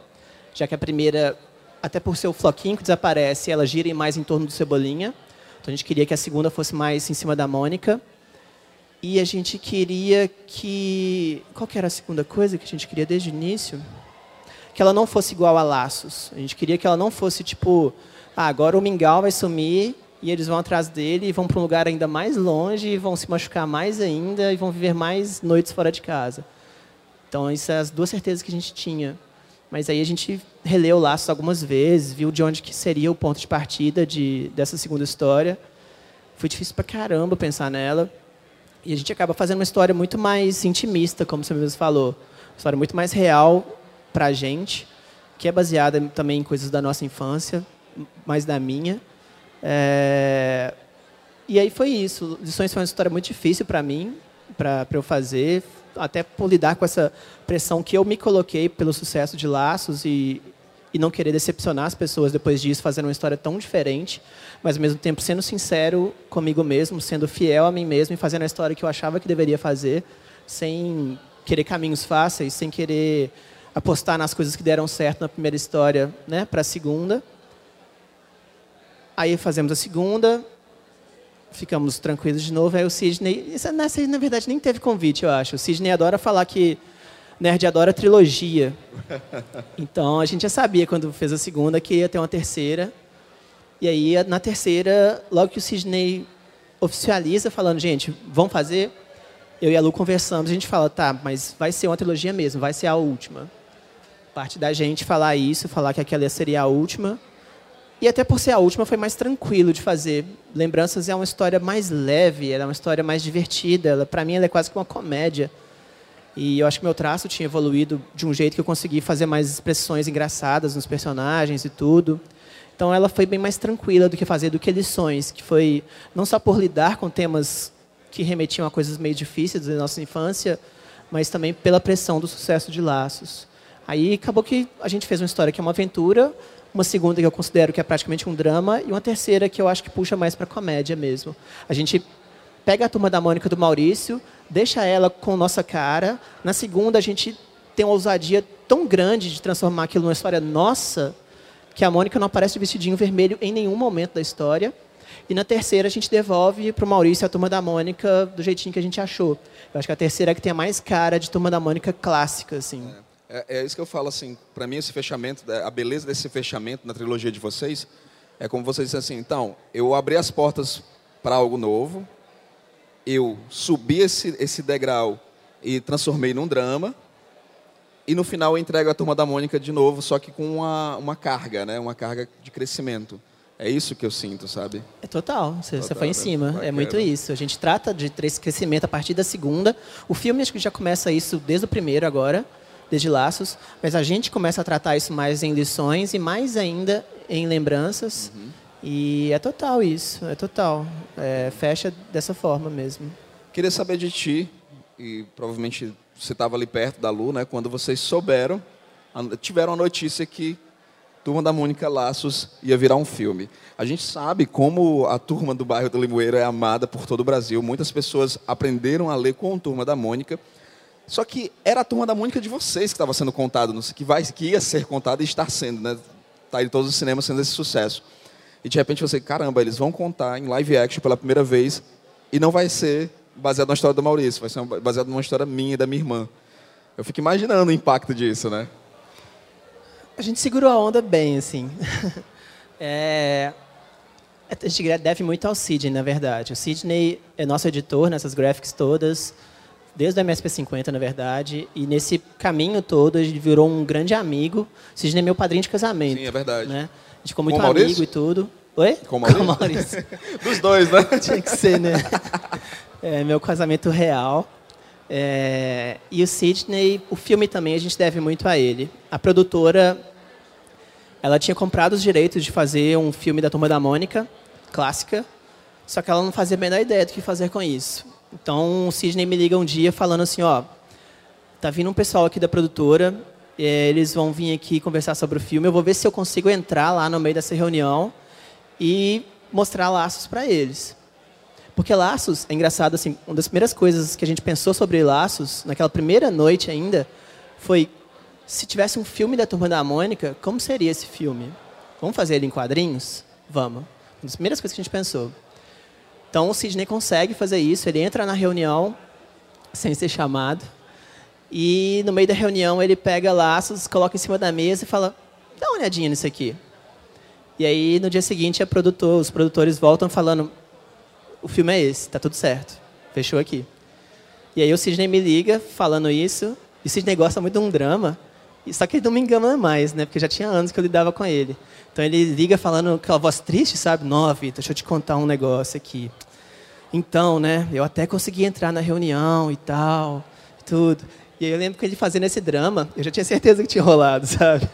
já que a primeira, até por ser o floquinho que desaparece, ela gira mais em torno do Cebolinha. Então a gente queria que a segunda fosse mais em cima da Mônica. E a gente queria que. Qual que era a segunda coisa que a gente queria desde o início? que ela não fosse igual a Laços. A gente queria que ela não fosse tipo, ah, agora o Mingau vai sumir e eles vão atrás dele e vão para um lugar ainda mais longe e vão se machucar mais ainda e vão viver mais noites fora de casa. Então, isso é as duas certezas que a gente tinha. Mas aí a gente releu Laços algumas vezes, viu de onde que seria o ponto de partida de, dessa segunda história. Foi difícil pra caramba pensar nela. E a gente acaba fazendo uma história muito mais intimista, como você mesmo falou. Uma história muito mais real para a gente, que é baseada também em coisas da nossa infância, mais da minha. É... E aí foi isso. Lições foi uma história muito difícil para mim, para eu fazer, até por lidar com essa pressão que eu me coloquei pelo sucesso de Laços e, e não querer decepcionar as pessoas depois disso, fazendo uma história tão diferente, mas ao mesmo tempo sendo sincero comigo mesmo, sendo fiel a mim mesmo e fazendo a história que eu achava que deveria fazer, sem querer caminhos fáceis, sem querer apostar nas coisas que deram certo na primeira história né, para a segunda. Aí fazemos a segunda, ficamos tranquilos de novo. Aí o Sidney. Isso, nessa, na verdade, nem teve convite, eu acho. O Sidney adora falar que Nerd adora trilogia. Então a gente já sabia quando fez a segunda que ia ter uma terceira. E aí, na terceira, logo que o Sidney oficializa, falando, gente, vamos fazer. Eu e a Lu conversamos, a gente fala, tá, mas vai ser uma trilogia mesmo, vai ser a última. Parte da gente falar isso, falar que aquela seria a última. E até por ser a última, foi mais tranquilo de fazer. Lembranças é uma história mais leve, ela é uma história mais divertida. Para mim, ela é quase que uma comédia. E eu acho que meu traço tinha evoluído de um jeito que eu consegui fazer mais expressões engraçadas nos personagens e tudo. Então ela foi bem mais tranquila do que fazer do que lições, que foi não só por lidar com temas que remetiam a coisas meio difíceis da nossa infância, mas também pela pressão do sucesso de Laços. Aí acabou que a gente fez uma história que é uma aventura, uma segunda que eu considero que é praticamente um drama, e uma terceira que eu acho que puxa mais para comédia mesmo. A gente pega a turma da Mônica do Maurício, deixa ela com nossa cara. Na segunda, a gente tem uma ousadia tão grande de transformar aquilo numa história nossa, que a Mônica não aparece de vestidinho vermelho em nenhum momento da história. E na terceira, a gente devolve para o Maurício a turma da Mônica do jeitinho que a gente achou. Eu acho que a terceira é que tem a mais cara de turma da Mônica clássica, assim. É. É, é isso que eu falo, assim, para mim esse fechamento, a beleza desse fechamento na trilogia de vocês, é como vocês dizem assim, então, eu abri as portas para algo novo, eu subi esse, esse degrau e transformei num drama, e no final eu entrego a Turma da Mônica de novo, só que com uma, uma carga, né? uma carga de crescimento. É isso que eu sinto, sabe? É total, você, você Total, foi em né? cima. É muito isso. A gente trata de esse crescimento a partir da segunda. O filme acho que já começa isso desde o primeiro agora, desde Laços. Mas a gente começa a tratar isso mais em lições e mais ainda em lembranças. Uhum. E é total isso, é total. É, fecha dessa forma mesmo. Queria saber de ti, e provavelmente você estava ali perto da Lu, né? Quando vocês souberam, tiveram a notícia que Turma da Mônica Laços ia virar um filme. A gente sabe como a turma do bairro do Limoeiro é amada por todo o Brasil. Muitas pessoas aprenderam a ler com a Turma da Mônica. Só que era a Turma da Mônica de vocês que estava sendo contado, que, vai, que ia ser contado e está sendo, né? Está em todos os cinemas sendo esse sucesso. E de repente você, caramba, eles vão contar em live action pela primeira vez e não vai ser baseado na história do Maurício, vai ser baseado numa história minha e da minha irmã. Eu fico imaginando o impacto disso, né? A gente segurou a onda bem, assim. É, a gente deve muito ao Sidney, na verdade. O Sidney é nosso editor nessas graphics todas, desde o MSP50, na verdade. E nesse caminho todo, ele virou um grande amigo. O Sidney é meu padrinho de casamento. Sim, é verdade. Né? A gente ficou muito Com o Maurício? amigo e tudo. Oi? Com o Maurício? Maurício. Dos dois, né? Tinha que ser, né? É, meu casamento real. É, e o Sidney, o filme também, a gente deve muito a ele. A produtora, ela tinha comprado os direitos de fazer um filme da Turma da Mônica, clássica, só que ela não fazia a menor ideia do que fazer com isso. Então, o Sidney me liga um dia falando assim, ó, tá vindo um pessoal aqui da produtora, é, eles vão vir aqui conversar sobre o filme, eu vou ver se eu consigo entrar lá no meio dessa reunião e mostrar laços para eles. Porque Laços, é engraçado, assim, uma das primeiras coisas que a gente pensou sobre Laços, naquela primeira noite ainda, foi se tivesse um filme da Turma da Mônica, como seria esse filme? Vamos fazer ele em quadrinhos? Vamos. Uma das primeiras coisas que a gente pensou. Então o Sidney consegue fazer isso, ele entra na reunião sem ser chamado, e no meio da reunião ele pega laços, coloca em cima da mesa e fala: dá uma olhadinha nisso aqui. E aí no dia seguinte produtor, os produtores voltam falando: o filme é esse, tá tudo certo, fechou aqui. E aí o Sidney me liga falando isso, e o Sidney gosta muito de um drama, só que ele não me engana mais, né? Porque já tinha anos que eu lidava com ele. Então ele liga falando com aquela voz triste, sabe? Vitor, deixa eu te contar um negócio aqui. Então, né, eu até consegui entrar na reunião e tal, tudo. E aí eu lembro que ele fazendo esse drama, eu já tinha certeza que tinha rolado, sabe?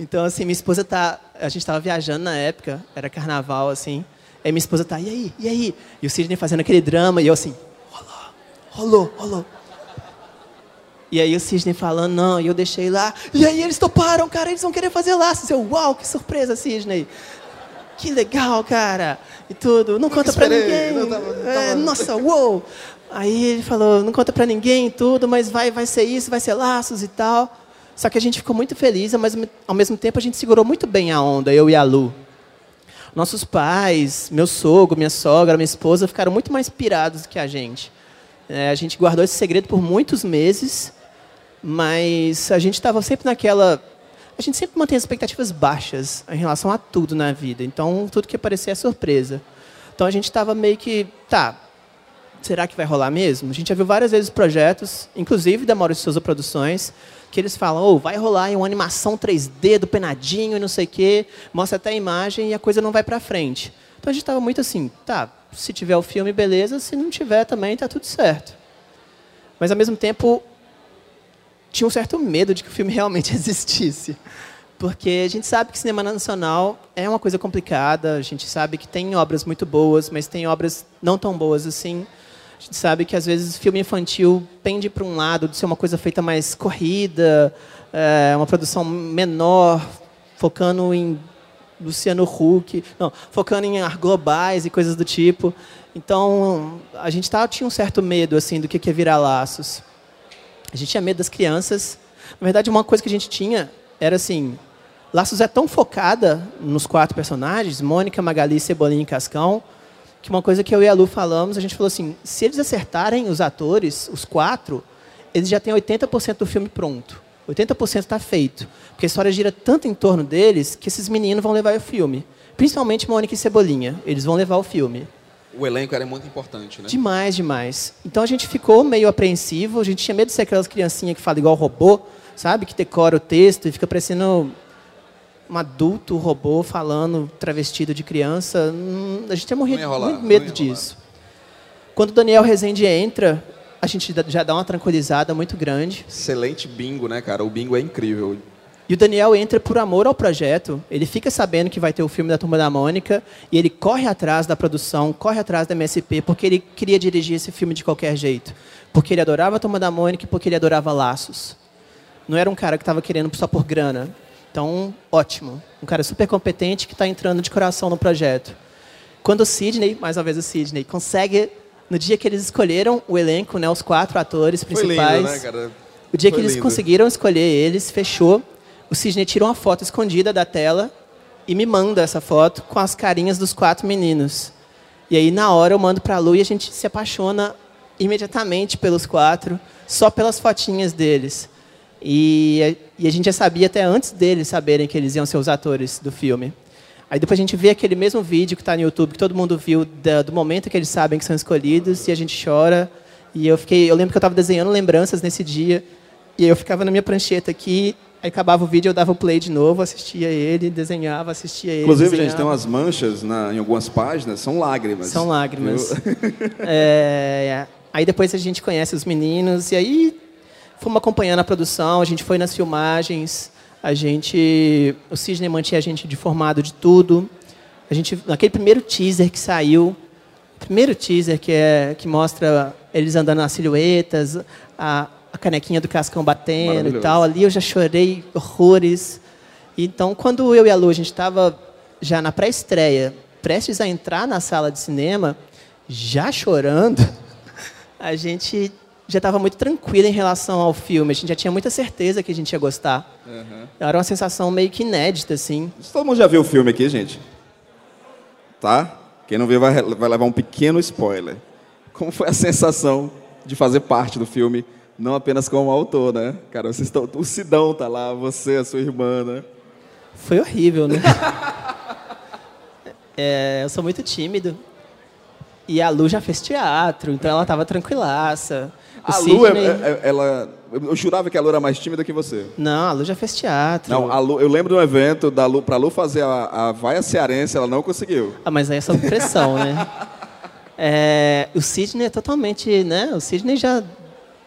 Então, assim, minha esposa tá. A gente estava viajando na época, era carnaval, assim. Aí minha esposa tá, e aí, e aí? E o Sidney fazendo aquele drama, e eu assim, rolou, rolou, rolou. E aí o Sidney falando, não, e eu deixei lá. E aí eles toparam, cara, eles vão querer fazer laços. Eu, uau, que surpresa, Sidney. Que legal, cara. E tudo. Não conta pra ninguém. não tava- não É, tava- nossa, uou. Aí ele falou, não conta pra ninguém tudo, mas vai, vai ser isso, vai ser laços e tal. Só que a gente ficou muito feliz, mas ao mesmo tempo a gente segurou muito bem a onda, eu e a Lu. Nossos pais, meu sogro, minha sogra, minha esposa ficaram muito mais pirados do que a gente. É, a gente guardou esse segredo por muitos meses, mas a gente estava sempre naquela. A gente sempre mantém as expectativas baixas em relação a tudo na vida. Então, tudo que aparecer é surpresa. Então, a gente estava meio que. Tá, será que vai rolar mesmo? A gente já viu várias vezes projetos, inclusive da Maurício Souza Produções, que eles falam, oh, vai rolar em uma animação 3D do penadinho e não sei o quê, mostra até a imagem e a coisa não vai para frente. Então a gente estava muito assim, tá, se tiver o filme, beleza, se não tiver também, tá tudo certo. Mas ao mesmo tempo, tinha um certo medo de que o filme realmente existisse. Porque a gente sabe que cinema nacional é uma coisa complicada, a gente sabe que tem obras muito boas, mas tem obras não tão boas assim. A gente sabe que às vezes filme infantil pende para um lado de ser uma coisa feita mais corrida, é, uma produção menor, focando em Luciano Huck, não, focando em ar globais e coisas do tipo. Então, a gente tava, tinha um certo medo assim do que ia virar laços. A gente tinha medo das crianças. Na verdade, uma coisa que a gente tinha era assim, Laços é tão focada nos quatro personagens, Mônica, Magali, Cebolinha e Cascão, que uma coisa que eu e a Lu falamos, a gente falou assim, se eles acertarem os atores, os quatro, eles já têm 80% do filme pronto. 80% está feito. Porque a história gira tanto em torno deles que esses meninos vão levar o filme. Principalmente Mônica e Cebolinha. Eles vão levar o filme. O elenco era muito importante, né? Demais, demais. Então a gente ficou meio apreensivo, a gente tinha medo de ser aquelas criancinhas que falam igual robô, sabe? Que decora o texto e fica parecendo um adulto robô falando travestido de criança, hum, a gente Não ia rolar, muito medo disso. Quando o Daniel Rezende entra, a gente já dá uma tranquilizada muito grande. Excelente bingo, né, cara? O bingo é incrível. E o Daniel entra por amor ao projeto. Ele fica sabendo que vai ter o filme da Turma da Mônica e ele corre atrás da produção, corre atrás da MSP, porque ele queria dirigir esse filme de qualquer jeito. Porque ele adorava a Turma da Mônica e porque ele adorava laços. Não era um cara que estava querendo só por grana. Então, ótimo. Um cara super competente que está entrando de coração no projeto. Quando o Sidney, mais uma vez o Sidney, consegue, no dia que eles escolheram o elenco, né, os quatro atores Foi principais, lindo, né, cara? o dia que Foi eles lindo. conseguiram escolher eles, fechou. O Sidney tira uma foto escondida da tela e me manda essa foto com as carinhas dos quatro meninos. E aí, na hora, eu mando pra Lu e a gente se apaixona imediatamente pelos quatro, só pelas fotinhas deles. E, e a gente já sabia até antes deles saberem que eles iam ser os atores do filme. Aí depois a gente vê aquele mesmo vídeo que está no YouTube, que todo mundo viu, da- do momento que eles sabem que são escolhidos, e a gente chora. E eu fiquei, eu lembro que eu estava desenhando lembranças nesse dia, e eu ficava na minha prancheta aqui, aí acabava o vídeo, eu dava o play de novo, assistia ele, desenhava, assistia ele. Inclusive, desenhava. gente, tem umas manchas na- em algumas páginas, são lágrimas. São lágrimas. Viu? É, aí depois a gente conhece os meninos e aí fomos acompanhando a produção, a gente foi nas filmagens, a gente, o Sidney mantinha a gente informado de tudo. A gente, naquele primeiro teaser que saiu, primeiro teaser que é que mostra eles andando nas silhuetas, a, a canequinha do cascão batendo e tal, ali eu já chorei horrores. Então, quando eu e a Lu, a gente estava já na pré-estreia, prestes a entrar na sala de cinema, já chorando, a gente já estava muito tranquila em relação ao filme. A gente já tinha muita certeza que a gente ia gostar. Era uma sensação meio que inédita, assim. Todo mundo já viu o filme aqui, gente? Tá? Quem não viu vai, vai levar um pequeno spoiler. Como foi a sensação de fazer parte do filme, não apenas como autor, né? Cara, vocês estão, o Sidão tá lá, você, a sua irmã, né? Foi horrível, né? É, eu sou muito tímido. E a Lu já fez teatro, então ela estava tranquilaça. O A Lu, é- Sidney- é- ela... Eu jurava que a Lu era mais tímida que você. Não, a Lu já fez teatro. Não, a Lu, eu lembro de um evento da Lu, pra Lu fazer a, a vaia cearense, ela não conseguiu. Ah, mas aí é sob pressão, né? É, o Sidney é totalmente, né? O Sidney já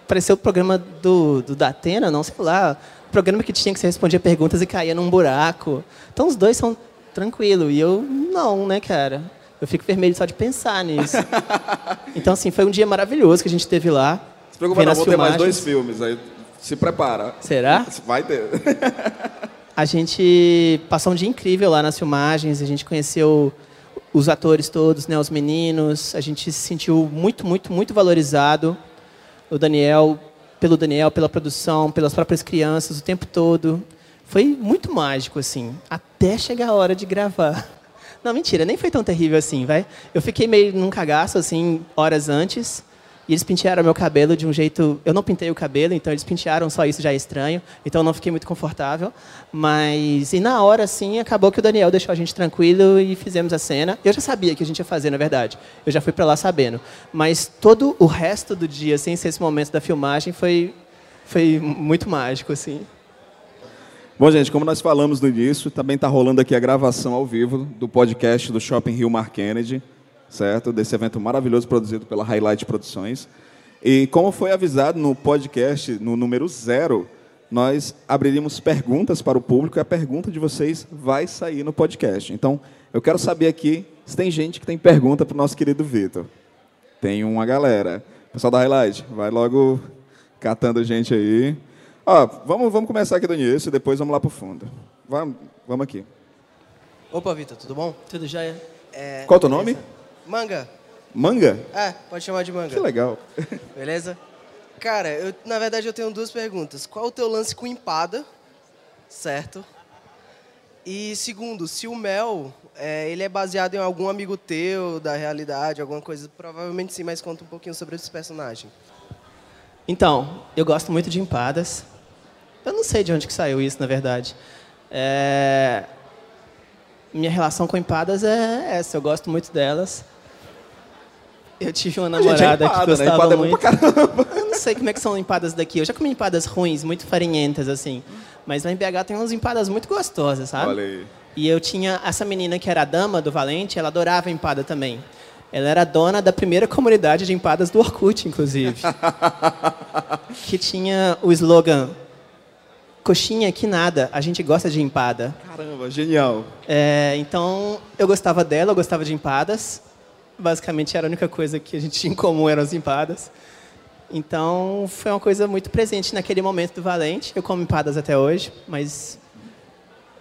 pareceu o programa do, do Datena, não sei lá. Programa que tinha que você respondia perguntas e caía num buraco. Então os dois são tranquilos. E eu, não, né, cara? Eu fico vermelho só de pensar nisso. Então, assim, foi um dia maravilhoso que a gente teve lá. Se preocupa, não, vou ter mais filmagens. dois filmes, aí se prepara. Será? Vai ter. A gente passou um dia incrível lá nas filmagens, a gente conheceu os atores todos, né, os meninos, a gente se sentiu muito, muito, muito valorizado. O Daniel, pelo Daniel, pela produção, pelas próprias crianças, o tempo todo. Foi muito mágico, assim, até chegar a hora de gravar. Não, mentira, nem foi tão terrível assim, vai. Eu fiquei meio num cagaço, assim, horas antes. E eles pentearam meu cabelo de um jeito. Eu não pintei o cabelo, então eles pentearam, só isso já é estranho. Então eu não fiquei muito confortável. Mas. E na hora, assim, acabou que o Daniel deixou a gente tranquilo e fizemos a cena. Eu já sabia que a gente ia fazer, na verdade. Eu já fui pra lá sabendo. Mas todo o resto do dia, sem ser esse momento da filmagem, foi, foi muito mágico, assim. Bom, gente, como nós falamos no início, também está rolando aqui a gravação ao vivo do podcast do Shopping Rio Mar Kennedy, certo? Desse evento maravilhoso produzido pela Highlight Produções. E como foi avisado no podcast, no número zero, nós abriríamos perguntas para o público e a pergunta de vocês vai sair no podcast. Então, eu quero saber aqui se tem gente que tem pergunta para o nosso querido Vitor. Tem uma galera. Pessoal da Highlight, vai logo catando gente aí. Ó, vamos, vamos começar aqui do início e depois vamos lá pro fundo. Vamos, vamos aqui. Opa, Vitor, tudo bom? Tudo já é. É, Qual é o teu nome? Manga. Manga? É, pode chamar de manga. Que legal. Beleza? Cara, eu, na verdade eu tenho duas perguntas. Qual o teu lance com empada? Certo. E segundo, se o Mel, é, ele é baseado em algum amigo teu, da realidade, alguma coisa, provavelmente sim, mas conta um pouquinho sobre esse personagem. Então, eu gosto muito de empadas. Eu não sei de onde que saiu isso, na verdade. É, Minha relação com empadas é essa, eu gosto muito delas. Eu tive uma é namorada empada, que né? gostava Empada é bom muito. pra caramba. Eu não sei como é que são empadas daqui. Eu já comi empadas ruins, muito farinhentas, assim. Mas lá em BH tem umas empadas muito gostosas, sabe? Olha aí. E eu tinha essa menina que era a dama do Valente, ela adorava empada também. Ela era dona da primeira comunidade de empadas do Orkut, inclusive. que tinha o slogan Coxinha que nada, a gente gosta de empada. Caramba, genial. É, então, eu gostava dela, eu gostava de empadas. Basicamente, era a única coisa que a gente tinha em comum eram as empadas. Então, foi uma coisa muito presente naquele momento do Valente. Eu como empadas até hoje, mas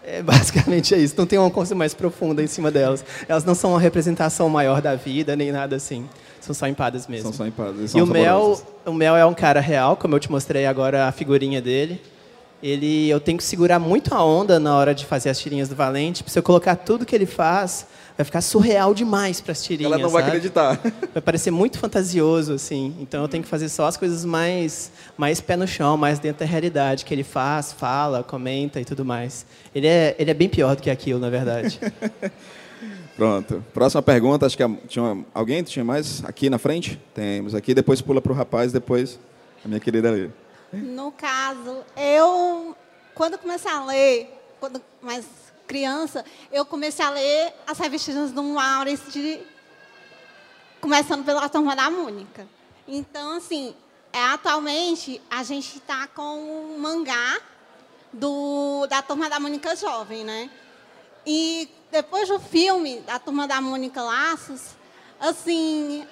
é, basicamente é isso. Não tem uma coisa mais profunda em cima delas. Elas não são uma representação maior da vida, nem nada assim. São só empadas mesmo. São só empadas. E, o Mel, o Mel é um cara real, como eu te mostrei agora a figurinha dele. Ele, eu tenho que segurar muito a onda na hora de fazer as tirinhas do Valente. Se eu colocar tudo que ele faz, vai ficar surreal demais para as tirinhas. Ela não vai sabe? acreditar. Vai parecer muito fantasioso, assim. Então eu tenho que fazer só as coisas mais, mais pé no chão, mais dentro da realidade, que ele faz, fala, comenta e tudo mais. Ele é, ele é bem pior do que aquilo, na verdade. Pronto. Próxima pergunta, acho que tinha uma, alguém tinha mais aqui na frente? Temos aqui, depois pula para o rapaz, depois a minha querida ali. No caso, eu, quando comecei a ler, quando mais criança, eu comecei a ler as revistas do Maurício, de, começando pela Turma da Mônica. Então, assim, é, atualmente a gente está com o mangá do, da Turma da Mônica Jovem, né? E depois do filme da Turma da Mônica Laços, assim,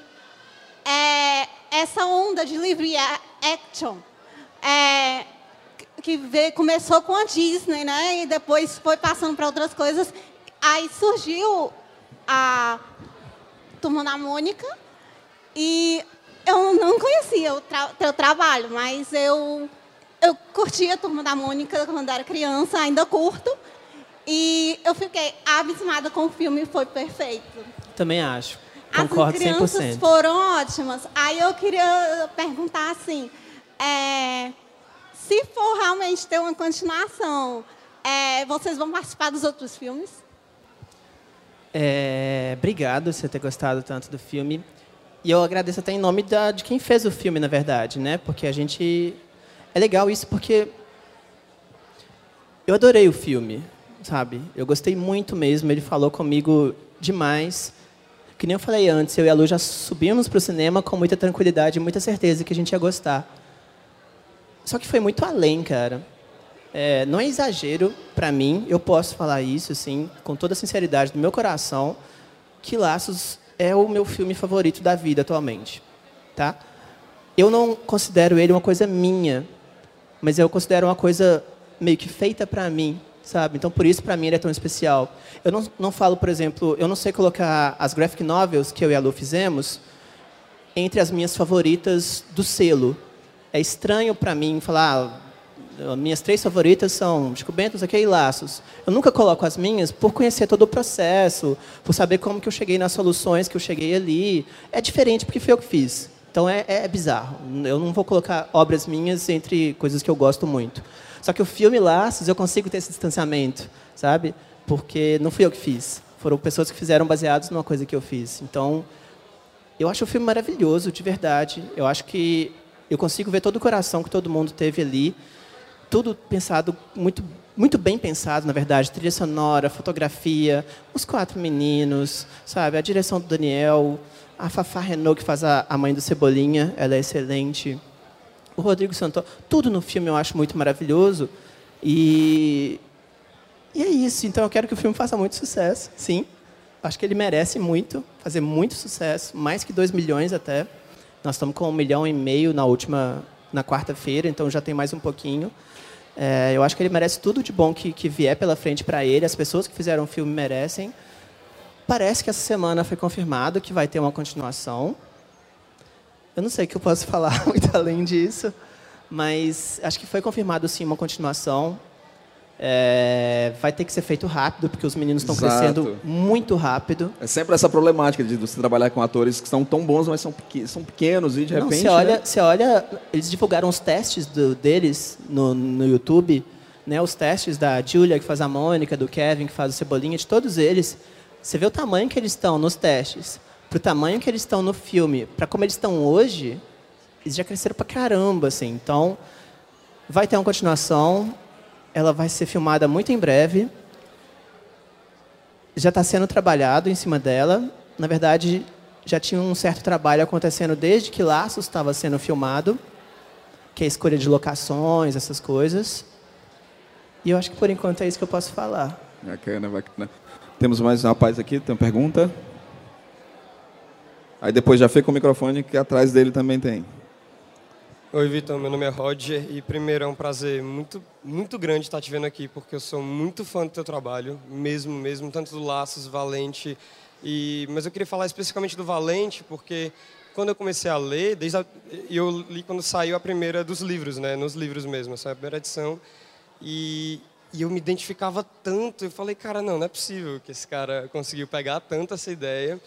é, essa onda de livre action é, que veio, começou com a Disney, né? E depois foi passando para outras coisas. Aí surgiu a Turma da Mônica e eu não conhecia o tra teu trabalho, mas eu eu curtia a Turma da Mônica quando era criança, ainda curto. E eu fiquei abismada com o filme, foi perfeito. Também acho. Concordo As crianças 100%. foram ótimas. Aí eu queria perguntar assim, é, se for realmente ter uma continuação, é, vocês vão participar dos outros filmes? É, obrigado você ter gostado tanto do filme. E eu agradeço até em nome da, de quem fez o filme, na verdade, né? Porque a gente... É legal isso porque... Eu adorei o filme, sabe? Eu gostei muito mesmo. Ele falou comigo demais. Que nem eu falei antes, eu e a Lu já subimos para o cinema com muita tranquilidade e muita certeza que a gente ia gostar. Só que foi muito além, cara. É, não é exagero para mim, eu posso falar isso, assim, com toda a sinceridade do meu coração, que Laços é o meu filme favorito da vida atualmente, tá? Eu não considero ele uma coisa minha, mas eu considero uma coisa meio que feita para mim, sabe? Então por isso para mim ele é tão especial. Eu não, não falo, por exemplo, eu não sei colocar as graphic novels que eu e a Lu fizemos entre as minhas favoritas do selo. É estranho para mim falar ah, minhas três favoritas são Chico Bento, aqui e Laços. Eu nunca coloco as minhas por conhecer todo o processo, por saber como que eu cheguei nas soluções que eu cheguei ali. É diferente porque foi eu que fiz. Então é, é bizarro. Eu não vou colocar obras minhas entre coisas que eu gosto muito. Só que o filme Laços eu consigo ter esse distanciamento, sabe? Porque não fui eu que fiz. Foram pessoas que fizeram baseados numa coisa que eu fiz. Então, eu acho o filme maravilhoso, de verdade. Eu acho que eu consigo ver todo o coração que todo mundo teve ali tudo pensado, muito, muito bem pensado, na verdade. Trilha sonora, fotografia, os quatro meninos, sabe? A direção do Daniel, a Fafá Renault, que faz a, a mãe do Cebolinha, ela é excelente. O Rodrigo Santoro, tudo no filme eu acho muito maravilhoso. E, e é isso. Então eu quero que o filme faça muito sucesso, sim. Acho que ele merece muito, fazer muito sucesso, mais que 2 milhões até. Nós estamos com um milhão e meio na última, na quarta-feira, então já tem mais um pouquinho. É, eu acho que ele merece tudo de bom que, que vier pela frente para ele. As pessoas que fizeram o filme merecem. Parece que essa semana foi confirmado que vai ter uma continuação. Eu não sei o que eu posso falar muito além disso, mas acho que foi confirmado sim uma continuação. É, vai ter que ser feito rápido, porque os meninos estão crescendo muito rápido. É sempre essa problemática de você trabalhar com atores que são tão bons, mas são, são pequenos e de Não, repente. você olha, né? você olha, eles divulgaram os testes do- deles no, no YouTube, né? Os testes da Julia que faz a Mônica, do Kevin que faz o Cebolinha, de todos eles. Você vê o tamanho que eles estão nos testes, pro tamanho que eles estão no filme, para como eles estão hoje, eles já cresceram pra caramba, assim. Então, vai ter uma continuação. Ela vai ser filmada muito em breve. Já está sendo trabalhado em cima dela. Na verdade, já tinha um certo trabalho acontecendo desde que Laços estava sendo filmado, que é a escolha de locações, essas coisas. E eu acho que por enquanto é isso que eu posso falar. Bacana, bacana. Temos mais um rapaz aqui, tem uma pergunta. Aí depois já fica o microfone que atrás dele também tem. Oi, Vitor. Meu nome é Roger e primeiro é um prazer muito, muito grande estar te vendo aqui, porque eu sou muito fã do teu trabalho, mesmo, mesmo, tanto do Laços, Valente. E, mas eu queria falar especificamente do Valente, porque quando eu comecei a ler, desde a, eu li quando saiu a primeira dos livros, né, nos livros mesmo, essa é a primeira edição, e, e eu me identificava tanto, eu falei, cara, não, não é possível que esse cara conseguiu pegar tanto essa ideia.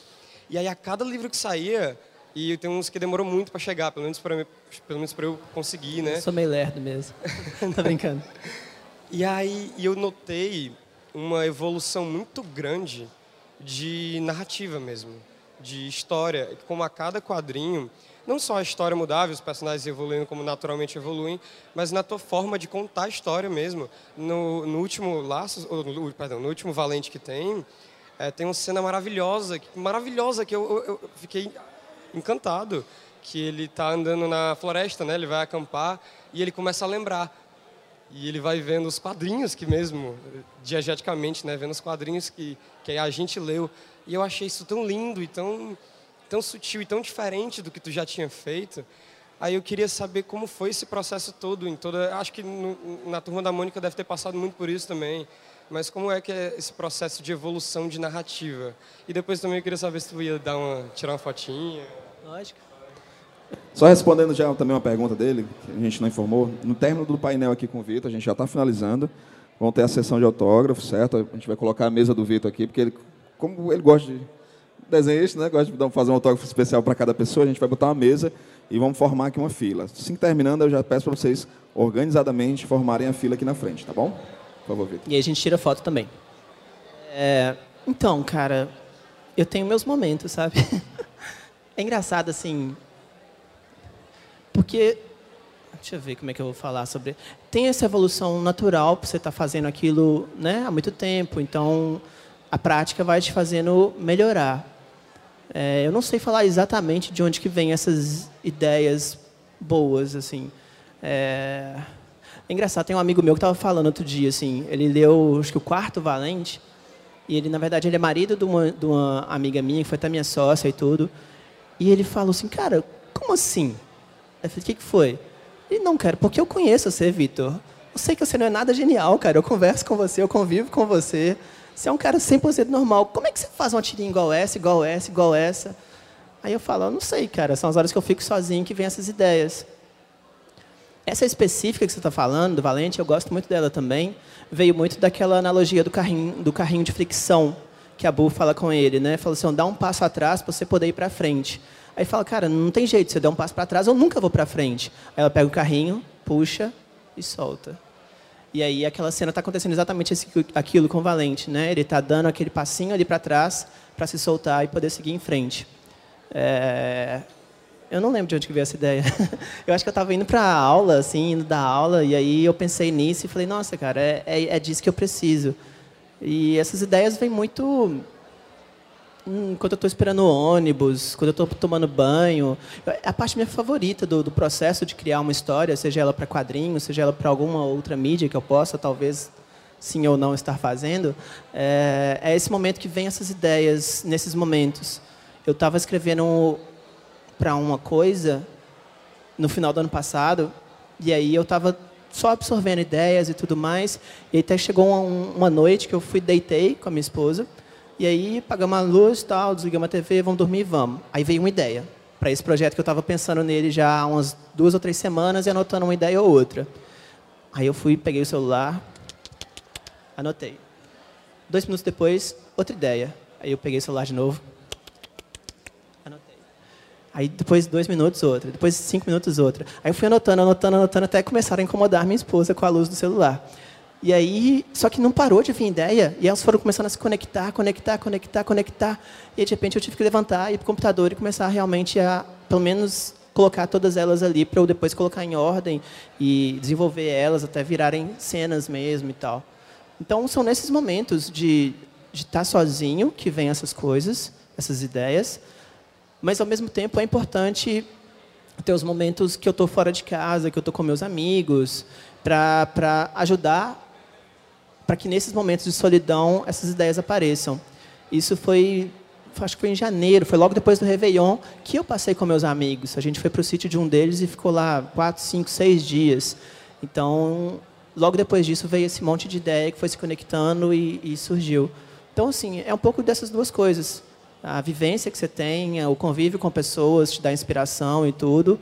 E aí a cada livro que saía, e tem uns que demorou muito para chegar, pelo menos para pelo menos para eu conseguir, né? Eu sou meio lerdo mesmo. tá brincando. E aí eu notei uma evolução muito grande de narrativa mesmo, de história, como a cada quadrinho, não só a história mudava, os personagens evoluindo como naturalmente evoluem, mas na tua forma de contar a história mesmo. No, no último Laços, ou, no, perdão, no último Valente que tem, é, tem uma cena maravilhosa, maravilhosa que eu, eu, eu fiquei encantado, que ele está andando na floresta, né? Ele vai acampar e ele começa a lembrar. E ele vai vendo os quadrinhos que mesmo, diegeticamente, né? Vendo os quadrinhos que, que a gente leu. E eu achei isso tão lindo e tão, tão sutil e tão diferente do que tu já tinha feito. Aí eu queria saber como foi esse processo todo em toda, acho que no, na turma da Mônica deve ter passado muito por isso também. Mas como é que é esse processo de evolução de narrativa? E depois também eu queria saber se tu ia dar uma tirar uma fotinha. Lógico. Só respondendo já também uma pergunta dele, que a gente não informou. No término do painel aqui com o Vitor, a gente já está finalizando. Vão ter a sessão de autógrafos, certo? A gente vai colocar a mesa do Vitor aqui, porque ele, como ele gosta de desenhista, né? Gosta de fazer um autógrafo especial para cada pessoa, a gente vai botar uma mesa e vamos formar aqui uma fila. Assim terminando, eu já peço para vocês organizadamente formarem a fila aqui na frente, tá bom? Por favor, Vitor. E aí a gente tira foto também. É, então, cara, eu tenho meus momentos, sabe? É engraçado, assim, porque, deixa eu ver como é que eu vou falar sobre... Tem essa evolução natural, você estar tá fazendo aquilo né, há muito tempo, então a prática vai te fazendo melhorar. É, eu não sei falar exatamente de onde que vem essas ideias boas, assim. É, é engraçado, tem um amigo meu que estava falando outro dia, assim, ele leu, acho que o Quarto Valente, e ele, na verdade, ele é marido de uma, de uma amiga minha, que foi até minha sócia e tudo, e ele falou assim, cara, como assim? Eu falei, o que, que foi? Ele, não, cara, porque eu conheço você, Vitor. Eu sei que você não é nada genial, cara. Eu converso com você, eu convivo com você. Você é um cara 100% normal. Como é que você faz uma tirinha igual essa, igual essa, igual essa? Aí eu falo, eu não sei, cara. São as horas que eu fico sozinho que vem essas ideias. Essa específica que você está falando, do Valente, eu gosto muito dela também. Veio muito daquela analogia do carrinho, do carrinho de fricção que a Bu fala com ele, né? Fala assim, dá um passo atrás para você poder ir para frente. Aí fala, cara, não tem jeito, se eu der um passo para trás, eu nunca vou para frente. Aí ela pega o carrinho, puxa e solta. E aí aquela cena está acontecendo exatamente esse, aquilo com o Valente, né? Ele está dando aquele passinho ali para trás para se soltar e poder seguir em frente. É... Eu não lembro de onde que veio essa ideia. eu acho que eu estava indo para a aula, assim, indo da aula, e aí eu pensei nisso e falei, nossa, cara, é, é, é disso que eu preciso. E essas ideias vêm muito hum, quando eu estou esperando o ônibus, quando eu estou tomando banho. É a parte minha favorita do, do, processo de criar uma história, seja ela para quadrinhos, seja ela para alguma outra mídia que eu possa, talvez, sim ou não, estar fazendo, é, é esse momento que vem essas ideias, nesses momentos. Eu estava escrevendo para uma coisa no final do ano passado, e aí eu estava só absorvendo ideias e tudo mais. E até chegou uma, uma, noite que eu fui, deitei com a minha esposa. E aí pagamos a luz, tal, desligamos a TV, vamos dormir e vamos. Aí veio uma ideia para esse projeto que eu estava pensando nele já há umas duas ou três semanas e anotando uma ideia ou outra. Aí eu fui, peguei o celular, anotei. Dois minutos depois, outra ideia. Aí eu peguei o celular de novo, Aí depois dois minutos outra, depois cinco minutos outra. Aí eu fui anotando, anotando, anotando, até começaram a incomodar minha esposa com a luz do celular. E aí, só que não parou de vir ideia, e elas foram começando a se conectar, conectar, conectar, conectar. E de repente eu tive que levantar, ir para o computador e começar realmente a, pelo menos, colocar todas elas ali para eu depois colocar em ordem e desenvolver elas até virarem cenas mesmo e tal. Então são nesses momentos de de estar tá sozinho que vem essas coisas, essas ideias, mas ao mesmo tempo é importante ter os momentos que eu estou fora de casa, que eu estou com meus amigos, para ajudar para que nesses momentos de solidão essas ideias apareçam. Isso foi, acho que foi em janeiro, foi logo depois do Réveillon que eu passei com meus amigos. A gente foi para o sítio de um deles e ficou lá quatro, cinco, seis dias. Então, logo depois disso veio esse monte de ideia que foi se conectando e, e surgiu. Então, assim, é um pouco dessas duas coisas. A vivência que você tem, o convívio com pessoas, te dá inspiração e tudo.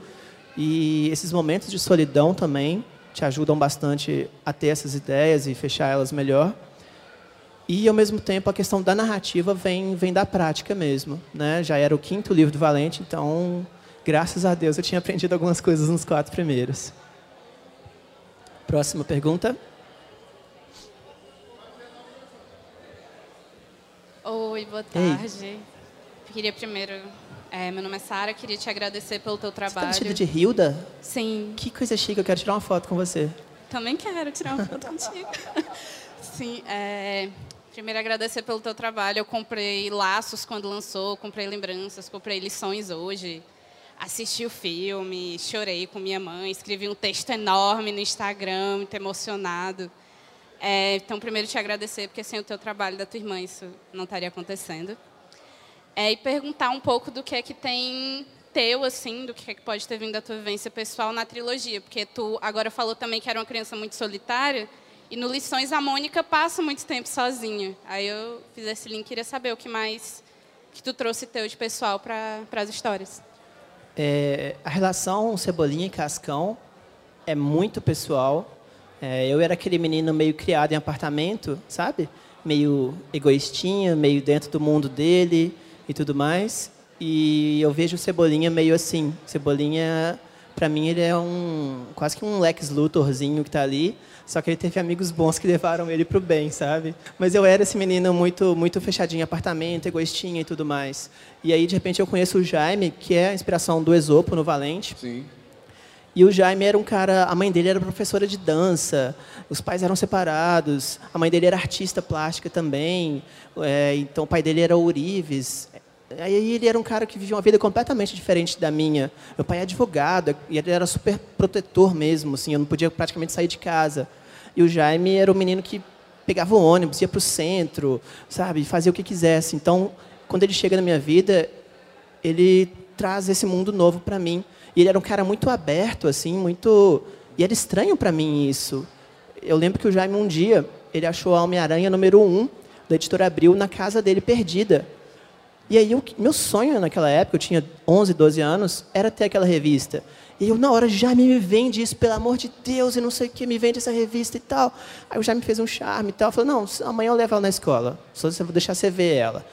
E esses momentos de solidão também, te ajudam bastante a ter essas ideias e fechar elas melhor. E, ao mesmo tempo, a questão da narrativa vem, vem da prática mesmo. Né? Já era o quinto livro do Valente, então, graças a Deus, eu tinha aprendido algumas coisas nos quatro primeiros. Próxima pergunta. Oi, boa tarde. Ei. Queria primeiro é, meu nome é Sara, queria te agradecer pelo teu trabalho. Você tá vestida de Hilda? Sim. Que coisa chique, eu quero tirar uma foto com você. Também quero tirar uma foto contigo. Sim, é, primeiro agradecer pelo teu trabalho. Eu comprei laços quando lançou, comprei lembranças, comprei lições hoje. Assisti o filme, chorei com minha mãe, escrevi um texto enorme no Instagram, muito emocionado. É, então, primeiro te agradecer, porque sem o teu trabalho da tua irmã isso não estaria acontecendo é, e perguntar um pouco do que é que tem teu, assim, do que é que pode ter vindo da tua vivência pessoal na trilogia, porque tu agora falou também que era uma criança muito solitária, e no Lições a Mônica passa muito tempo sozinha. Aí eu fiz esse link, queria saber o que mais que tu trouxe teu de pessoal para as histórias. É, a relação Cebolinha e Cascão é muito pessoal. É, eu era aquele menino meio criado em apartamento, sabe? Meio egoístinha, meio dentro do mundo dele e tudo mais. E eu vejo o Cebolinha meio assim. Cebolinha, para mim, ele é um quase que um Lex Luthorzinho que está ali. Só que ele teve amigos bons que levaram ele para o bem, sabe? Mas eu era esse menino muito muito fechadinho em apartamento, egoístinha e tudo mais. E aí, de repente, eu conheço o Jaime, que é a inspiração do Esopo no Valente. Sim. E o Jaime era um cara, a mãe dele era professora de dança, os pais eram separados, a mãe dele era artista plástica também, é, então o pai dele era ourives. Aí ele era um cara que vivia uma vida completamente diferente da minha. Meu pai é advogado, e ele era super protetor mesmo, assim, eu não podia praticamente sair de casa. E o Jaime era o menino que pegava o ônibus, ia para o centro, sabe, fazia o que quisesse. Então, quando ele chega na minha vida, ele traz esse mundo novo para mim. E ele era um cara muito aberto, assim, muito. E era estranho para mim isso. Eu lembro que o Jaime, um dia, ele achou a Homem-Aranha número 1 um, da editora Abril na casa dele, perdida. E aí, eu, meu sonho naquela época, eu tinha 11, 12 anos, era ter aquela revista. E eu, na hora, Jaime me vende isso, pelo amor de Deus, e não sei o que, me vende essa revista e tal. Aí o Jaime fez um charme e tal. Falou, não, amanhã eu levo ela na escola, só vou deixar você ver ela.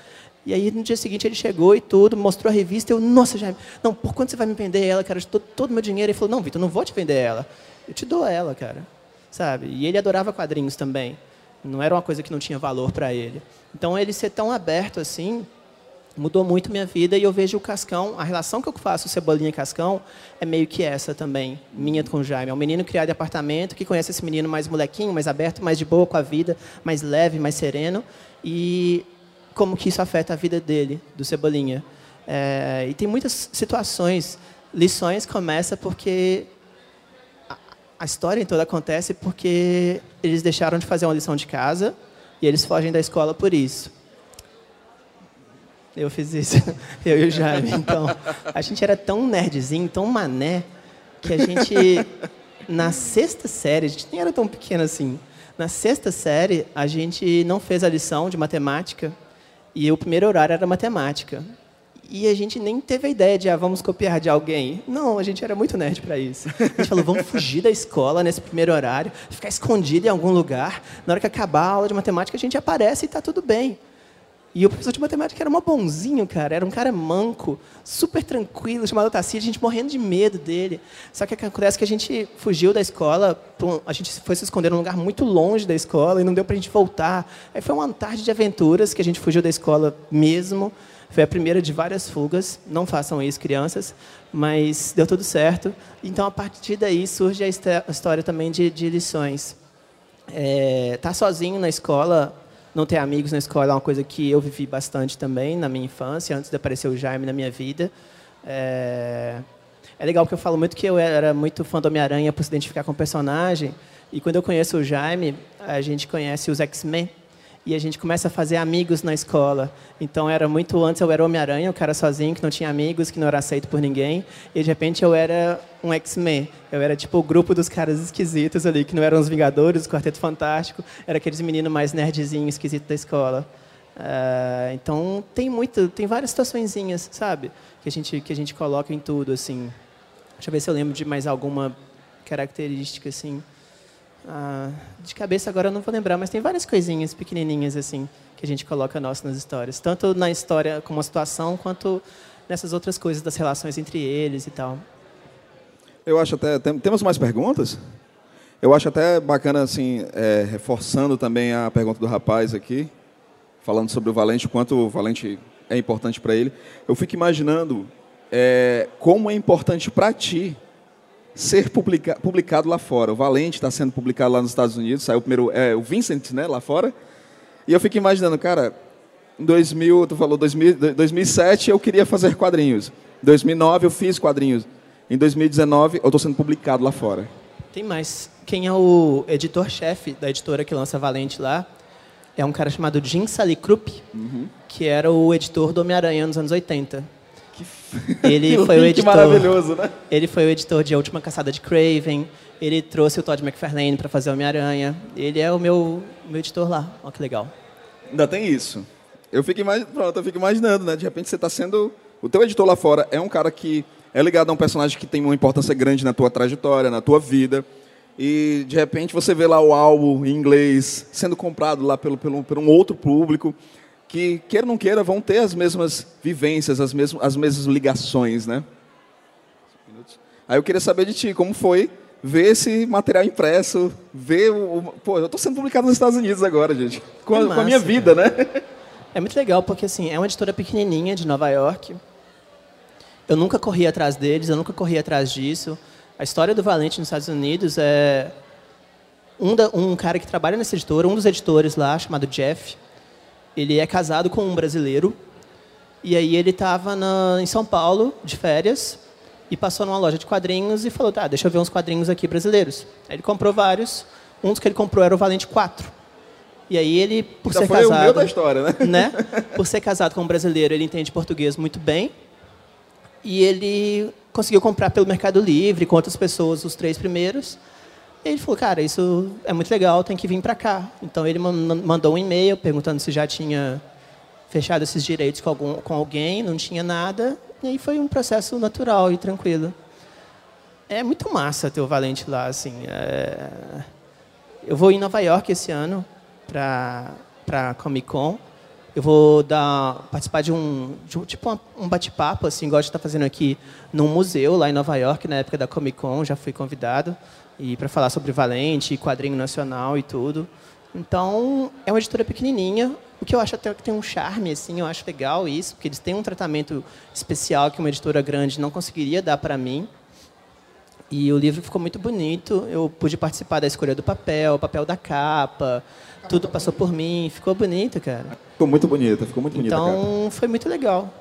E aí, no dia seguinte, ele chegou e tudo, mostrou a revista. Eu, nossa, Jaime, não, por quanto você vai me vender ela, cara? todo, todo o meu dinheiro. Ele falou, não, Vitor, não vou te vender ela. Eu te dou ela, cara. Sabe? E ele adorava quadrinhos também. Não era uma coisa que não tinha valor para ele. Então, ele ser tão aberto assim, mudou muito minha vida. E eu vejo o Cascão, a relação que eu faço Cebolinha e Cascão, é meio que essa também, minha com o Jaime. É um menino criado em apartamento, que conhece esse menino mais molequinho, mais aberto, mais de boa com a vida, mais leve, mais sereno. E como que isso afeta a vida dele, do Cebolinha. É, e tem muitas situações, lições começa porque a, a história toda acontece porque eles deixaram de fazer uma lição de casa e eles fogem da escola por isso. Eu fiz isso, eu e o Jaime. Então, a gente era tão nerdzinho, tão mané, que a gente, na sexta série, a gente nem era tão pequeno assim. Na sexta série, a gente não fez a lição de matemática e o primeiro horário era matemática. E a gente nem teve a ideia de, ah, vamos copiar de alguém. Não, a gente era muito nerd para isso. A gente falou, vamos fugir da escola nesse primeiro horário, ficar escondido em algum lugar. Na hora que acabar a aula de matemática, a gente aparece e está tudo bem. E o professor de matemática era um bonzinho, cara. Era um cara manco, super tranquilo, chamado Tassi, a gente morrendo de medo dele. Só que acontece que a gente fugiu da escola, a gente foi se esconder num lugar muito longe da escola e não deu para a gente voltar. Aí foi uma tarde de aventuras que a gente fugiu da escola mesmo. Foi a primeira de várias fugas. Não façam isso, crianças, mas deu tudo certo. Então, a partir daí surge a história também de, de lições. É, tá sozinho na escola, não ter amigos na escola é uma coisa que eu vivi bastante também na minha infância, antes de aparecer o Jaime na minha vida. É, é legal porque eu falo muito que eu era muito fã do Homem-Aranha por se identificar com o personagem. E quando eu conheço o Jaime, a gente conhece os X-Men e a gente começa a fazer amigos na escola. Então era muito antes eu era Homem-Aranha, o cara sozinho que não tinha amigos, que não era aceito por ninguém, e de repente eu era um X-Men. Eu era tipo o grupo dos caras esquisitos ali, que não eram os Vingadores, o Quarteto Fantástico, era aqueles meninos mais nerdzinhos, esquisitos da escola. Uh, então tem muito, tem várias situaçõezinhas, sabe, que a gente que a gente coloca em tudo assim. Deixa eu ver se eu lembro de mais alguma característica assim. Ah, de cabeça agora eu não vou lembrar, mas tem várias coisinhas pequenininhas assim que a gente coloca nosso nas histórias, tanto na história como a situação, quanto nessas outras coisas das relações entre eles e tal. Eu acho até tem, temos mais perguntas. Eu acho até bacana assim, é, reforçando também a pergunta do rapaz aqui, falando sobre o Valente, o quanto o Valente é importante para ele. Eu fico imaginando é, como é importante para ti ser publica, publicado lá fora. O Valente está sendo publicado lá nos Estados Unidos, saiu primeiro é, o Vincent, né, lá fora. E eu fico imaginando, cara, em 2000, tu falou 2000, 2007 eu queria fazer quadrinhos. Em 2009 eu fiz quadrinhos. Em 2019 eu estou sendo publicado lá fora. Tem mais. Quem é o editor-chefe da editora que lança Valente lá é um cara chamado Jim Salicrup, uhum. que era o editor do Homem-Aranha nos anos 80. Ele foi o editor. maravilhoso, né? Ele foi o editor de A Última Caçada de Craven. Ele trouxe o Todd McFarlane para fazer Homem-Aranha. Ele é o meu, meu editor lá. Olha que legal. Ainda tem isso. Eu fico, imag... Pronto, eu fico imaginando, né? De repente você está sendo. O teu editor lá fora é um cara que é ligado a um personagem que tem uma importância grande na tua trajetória, na tua vida. E de repente você vê lá o álbum em inglês sendo comprado lá pelo, pelo, por um outro público que, queira ou não queira, vão ter as mesmas vivências, as mesmas, as mesmas ligações, né? Aí eu queria saber de ti, como foi ver esse material impresso, ver o... o pô, eu estou sendo publicado nos Estados Unidos agora, gente, com, a, massa, com a minha vida, cara. né? É muito legal, porque assim, é uma editora pequenininha de Nova York. Eu nunca corri atrás deles, eu nunca corri atrás disso. A história do Valente nos Estados Unidos é... Um, da, um cara que trabalha nessa editora, um dos editores lá, chamado Jeff, ele é casado com um brasileiro. E aí ele estava em São Paulo, de férias, e passou numa loja de quadrinhos e falou, tá, deixa eu ver uns quadrinhos aqui brasileiros. Aí ele comprou vários. Um dos que ele comprou era o Valente 4. E aí ele, por Já ser foi casado... o meu da história, né? né? Por ser casado com um brasileiro, ele entende português muito bem. E ele conseguiu comprar pelo Mercado Livre, com outras pessoas, os três primeiros. Ele falou, cara, isso é muito legal, tem que vir para cá. Então ele mandou um e-mail perguntando se já tinha fechado esses direitos com, algum, com alguém, não tinha nada. E aí foi um processo natural e tranquilo. É muito massa ter o Valente lá, assim. É... Eu vou em Nova York esse ano para Comic Con. Eu vou dar participar de um, de um tipo um bate-papo assim, igual a gente está fazendo aqui num museu lá em Nova York na época da Comic Con, já fui convidado e para falar sobre Valente, quadrinho nacional e tudo. Então, é uma editora pequenininha, o que eu acho até que tem um charme, assim, eu acho legal isso, porque eles têm um tratamento especial que uma editora grande não conseguiria dar para mim. E o livro ficou muito bonito, eu pude participar da escolha do papel, o papel da capa, tudo passou por mim, ficou bonito, cara. Ficou muito bonita, ficou muito bonita Então, foi muito legal.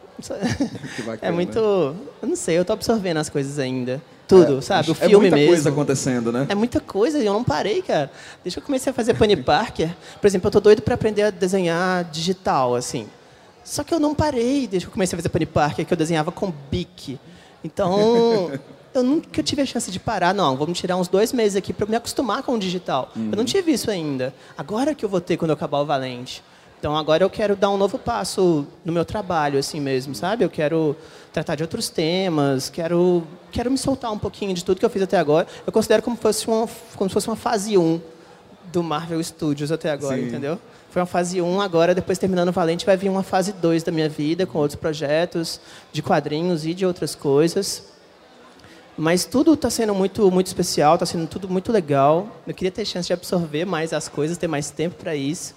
É muito, eu não sei, eu estou absorvendo as coisas ainda. Tudo, é, sabe? O filme mesmo. É muita mesmo. coisa acontecendo, né? É muita coisa e eu não parei, cara. Desde que eu comecei a fazer Penny Parker, por exemplo, eu tô doido para aprender a desenhar digital, assim. Só que eu não parei desde que eu comecei a fazer Penny Parker, que eu desenhava com Bic. Então, eu nunca tive a chance de parar. Não, vamos tirar uns dois meses aqui para me acostumar com o digital. Uhum. Eu não uhum. tive isso ainda. Agora que eu vou ter quando eu acabar o Valente. Então agora eu quero dar um novo passo no meu trabalho, assim mesmo, sabe? Eu quero tratar de outros temas, quero, quero me soltar um pouquinho de tudo que eu fiz até agora. Eu considero como, fosse uma, como se fosse uma fase 1 do Marvel Studios até agora, Sim. entendeu? Foi uma fase 1, agora, depois terminando o Valente, vai vir uma fase 2 da minha vida, com outros projetos de quadrinhos e de outras coisas. Mas tudo está sendo muito, muito especial, está sendo tudo muito legal. Eu queria ter chance de absorver mais as coisas, ter mais tempo para isso.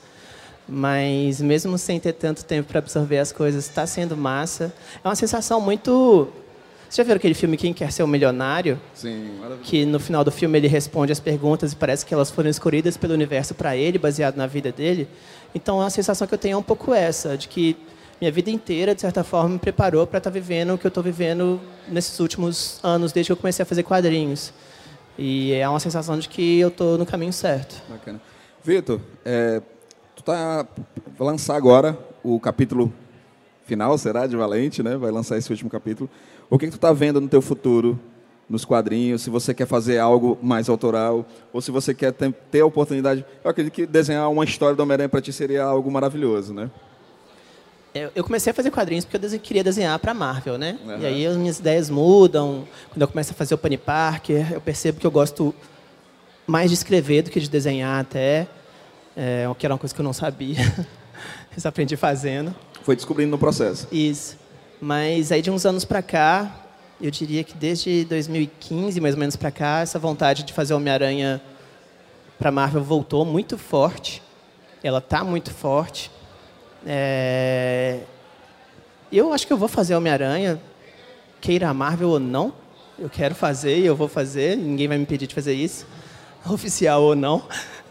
Mas mesmo sem ter tanto tempo para absorver as coisas, está sendo massa. É uma sensação muito. Você já viu aquele filme Quem Quer Ser um Milionário? Sim, maravilhoso. Que no final do filme ele responde as perguntas e parece que elas foram escolhidas pelo universo para ele, baseado na vida dele. Então a sensação que eu tenho é um pouco essa, de que minha vida inteira, de certa forma, me preparou para estar tá vivendo o que eu estou vivendo nesses últimos anos, desde que eu comecei a fazer quadrinhos. E é uma sensação de que eu estou no caminho certo. Bacana. Vitor, é, tu tá vai lançar agora o capítulo final, será, de Valente, né? Vai lançar esse último capítulo. O que, que tu está vendo no teu futuro, nos quadrinhos? Se você quer fazer algo mais autoral, ou se você quer ter, ter a oportunidade... Eu acredito que desenhar uma história do Homem-Aranha para ti seria algo maravilhoso, né? Eu comecei a fazer quadrinhos porque eu queria desenhar para Marvel, né? Uhum. E aí as minhas ideias mudam. Quando eu começo a fazer o Penny Parker, eu percebo que eu gosto mais de escrever do que de desenhar até. É, que era uma coisa que eu não sabia. Isso aprendi fazendo. Foi descobrindo no processo. Isso. Mas aí de uns anos para cá, eu diria que desde 2015, mais ou menos para cá, essa vontade de fazer Homem-Aranha para Marvel voltou muito forte. Ela está muito forte. É... Eu acho que eu vou fazer Homem-Aranha, queira a Marvel ou não. Eu quero fazer e eu vou fazer, ninguém vai me impedir de fazer isso, oficial ou não.